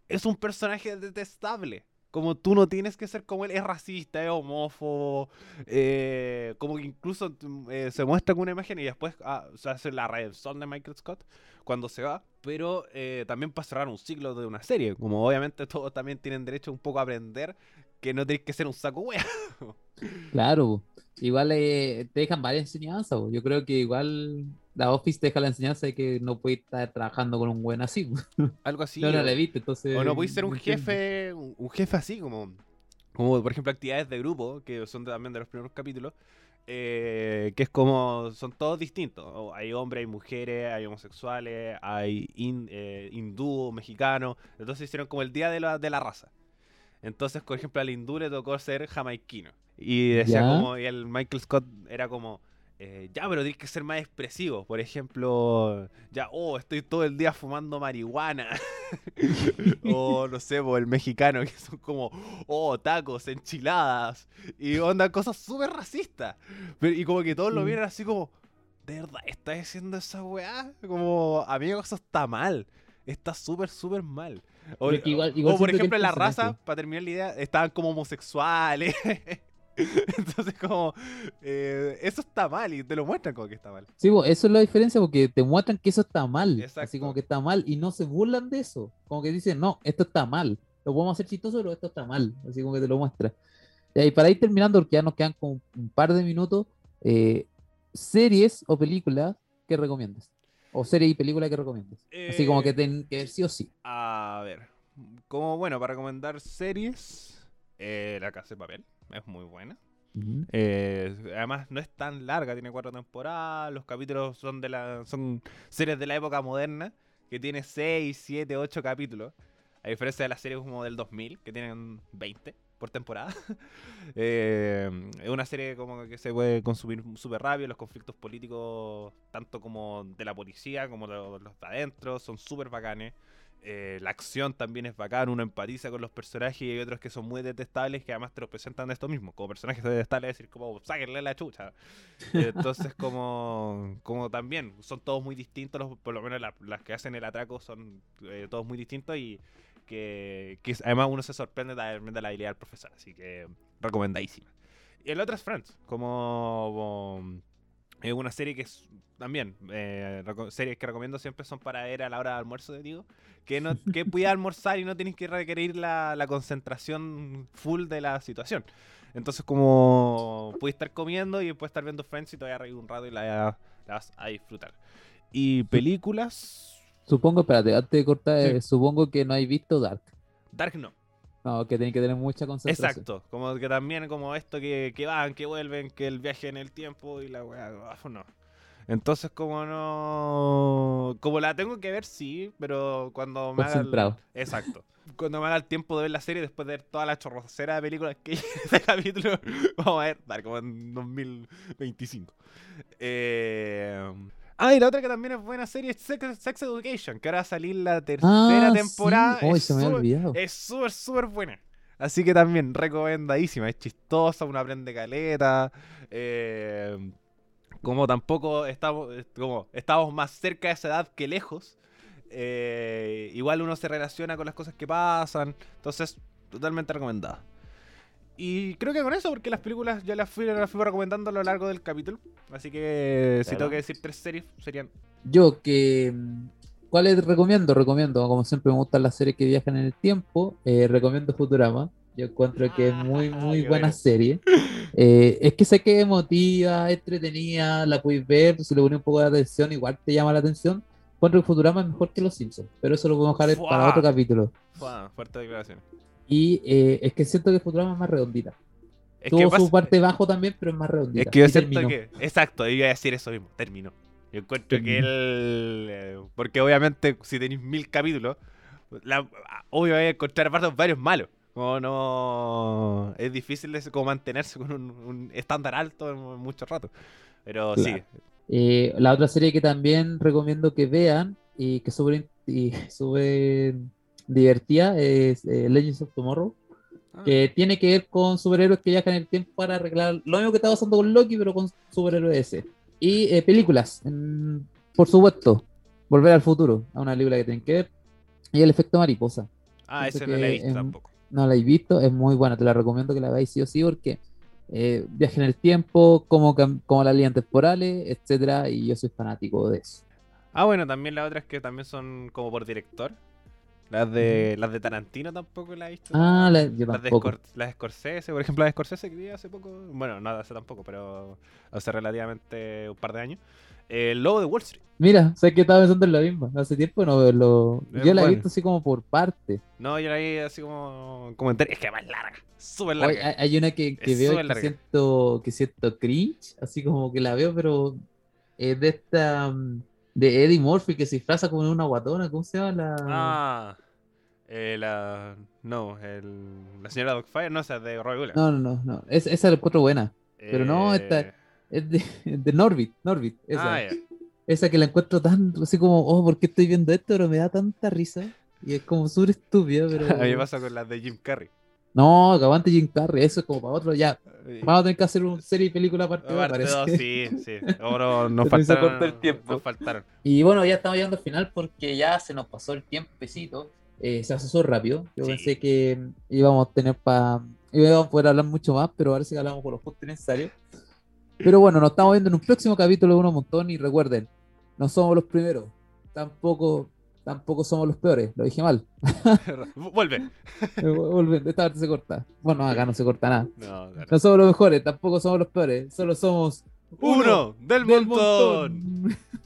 Es un personaje detestable. Como tú no tienes que ser como él, es racista, es homófobo, eh, como que incluso mm, eh, se muestra con una imagen y después ah, se hace la redención de Michael Scott cuando se va, pero también para cerrar un ciclo de una serie, como obviamente todos también tienen derecho un poco a aprender que no tienes que ser un saco wea. Claro, igual eh, te dejan varias enseñanzas. Yo creo que igual la Office te deja la enseñanza de que no puedes estar trabajando con un buen así. Algo así. No o- la he visto, entonces. O no podéis ser un jefe, un, jefe así, como, como por ejemplo actividades de grupo, que son también de los primeros capítulos, eh, que es como, son todos distintos. Hay hombres, hay mujeres, hay homosexuales, hay hin- eh, hindú, mexicano. Entonces hicieron como el día de la, de la raza. Entonces, por ejemplo, al hindú le tocó ser jamaiquino. Y decía Ya. como, y el Michael Scott era como, eh, ya, pero tienes que ser más expresivo. Por ejemplo, ya, oh, estoy todo el día fumando marihuana. o no sé, po, el mexicano, que son como, oh, tacos, enchiladas. Y onda, cosas súper racistas. Pero, y como que todos lo Mm. vieron así como, ¿de verdad estás haciendo esa weá? Como, amigo, eso está mal. Está súper, súper mal. O, Pero que igual- igual o, por ejemplo, en la raza, para terminar la idea, estaban como homosexuales. Entonces, como, eh, eso está mal y te lo muestran como que está mal. Sí, po, eso es la diferencia porque te muestran que eso está mal. Así Exacto. como que está mal y no se burlan de eso. Como que dicen, no, esto está mal. Lo podemos hacer chistoso, pero esto está mal. Así como que te lo muestra. Y para ir terminando, porque ya nos quedan como un par de minutos, eh, series o películas que recomiendas. O series y películas que recomiendas. Así como Eh, que ten que sí o sí. A ver, como bueno, para recomendar series, eh, La Casa de Papel es muy buena. Eh, además no es tan larga, tiene cuatro temporadas, los capítulos son de la son series de la época moderna que tiene seis, siete, ocho capítulos. A diferencia de las series como del 2000, que tienen 20 por temporada. Eh, es una serie como que se puede consumir súper rápido. Los conflictos políticos, tanto como de la policía como de los de adentro, son súper bacanes. Eh, la acción también es bacán, uno empatiza con los personajes y hay otros que son muy detestables que además te lo presentan de esto mismo, como personajes detestables, decir como sáquenle la chucha. Entonces como, como también son todos muy distintos, los- por lo menos la- las que hacen el atraco son eh, todos muy distintos y que, que además uno se sorprende de, de la habilidad del profesor, así que recomendadísima. Y el otro es Friends, como... es una serie que es también, eh, series que recomiendo siempre son para ver a la hora de almuerzo, te digo. Que, no, que puedas almorzar y no tienes que requerir la, la concentración full de la situación. Entonces, como puedes estar comiendo y después estar viendo Friends y te vas a reír un rato y la, la vas a disfrutar. Y películas. Supongo, espérate, antes de cortar, Sí. eh, supongo que no hay visto Dark. Dark no. No, que tienen que tener mucha concentración. Exacto. Como que también como esto que, que van, que vuelven, que el viaje en el tiempo y la weá. ah, No. Entonces como no... Como la tengo que ver, sí, pero cuando me haga... el-. Exacto. Cuando me haga el tiempo de ver la serie, después de ver toda la chorrocera de películas que hay en este capítulo, vamos a ver, dar como en 2025. Eh... Ah, y la otra que también es buena serie es Sex, Sex Education, que ahora va a salir la tercera Ah, temporada. Sí. Uy, es se me había súper- olvidado. es súper, súper buena. Así que también recomendadísima. Es chistosa, uno aprende caleta. eh, como tampoco estamos, como estamos más cerca de esa edad que lejos. eh, igual uno se relaciona con las cosas que pasan. Entonces, totalmente recomendada. Y creo que con eso, porque las películas ya las fui, las fui recomendando a lo largo del capítulo. Así que si tengo que decir tres series, serían Yo que... ¿Cuáles recomiendo? Recomiendo, como siempre me gustan las series que viajan en el tiempo, eh, recomiendo Futurama. Yo encuentro que es muy, Ah, muy buena bueno. serie. Eh, es que sé que es emotiva, es entretenida, la puedes ver, si le pones un poco de atención, igual te llama la atención. Encuentro que Futurama es mejor que Los Simpsons, pero eso lo podemos dejar para otro capítulo. Fua, fuertes declaraciones. Y eh, es que siento que Futurama es más redondita. Es Tuvo su parte bajo también, pero es más redondita. Es que yo siento terminó. que. Exacto, iba a decir eso mismo. Terminó. Yo encuentro que él. eh, Porque obviamente, si tenéis mil capítulos, la, obvio vais a encontrar varios, varios malos. Como no. Es difícil de, como mantenerse con un, un estándar alto en mucho rato. Pero Claro. sí. Eh, la otra serie que también recomiendo que vean y que in- y súper divertida es eh, Legends of Tomorrow, Ah. que tiene que ver con superhéroes que viajan en el tiempo para arreglar lo mismo que está pasando con Loki, pero con superhéroes ese. Y eh, películas, por supuesto, Volver al futuro, a una película que tienen que ver, y El efecto mariposa. Ah, ese no lo he visto em, tampoco. No la he visto, es muy buena, te la recomiendo que la veáis sí o sí, porque eh, viaje en el tiempo, cómo, cómo las líneas temporales, etcétera, y yo soy fanático de eso. Ah, bueno, también las otras que también son como por director. Las de, las de Tarantino tampoco las he visto. Ah, la- yo Las de, tampoco. Las de Scorsese, por ejemplo, la de Scorsese que vi hace poco, bueno, no hace tampoco, pero hace relativamente un par de años. El Lobo de Wall Street. Mira, sé que estaba pensando en la misma. Hace tiempo no veo lo. Yo la he visto así como por parte. No, yo la vi así como, entera. Es que es más larga, súper larga. hay, hay una que, que veo que siento, que siento cringe, así como que la veo, pero es de esta. mm, de Eddie Murphy que se disfraza como una guatona. ¿Cómo se llama la.? Ah, eh, la. No, el, la señora Dogfire, no, esa es de Roy Williams. No, no, no, no. Es- esa la encuentro buena. pero no, esta- Eh, Es de, de Norbit. Norbit. Esa. Ah. Esa que la encuentro tan. Así como, oh, ¿por qué estoy viendo esto? Pero me da tanta risa. Y es como súper estúpida, pero. A mí me pasa con las de Jim Carrey. No, aguante Jim Carrey. Eso es como para otro. Ya, Vamos a tener que hacer una serie y película aparte parece. dos, sí, sí. Ahora nos faltaron. el tiempo. Nos faltaron. Y bueno, ya estamos llegando al final porque ya se nos pasó el tiempecito. Eh, se pasó rápido. Yo Sí. pensé que íbamos a tener para. íbamos a poder hablar mucho más, pero parece que hablamos por los justos necesarios. Pero bueno, nos estamos viendo en un próximo capítulo de Uno Montón. Y recuerden, no somos los primeros. Tampoco, tampoco somos los peores. Lo dije mal. Vuelve. Volviendo, esta parte se corta. Bueno, acá no se corta nada. No, somos los mejores, tampoco somos los peores. Solo somos Uno del del montón. montón.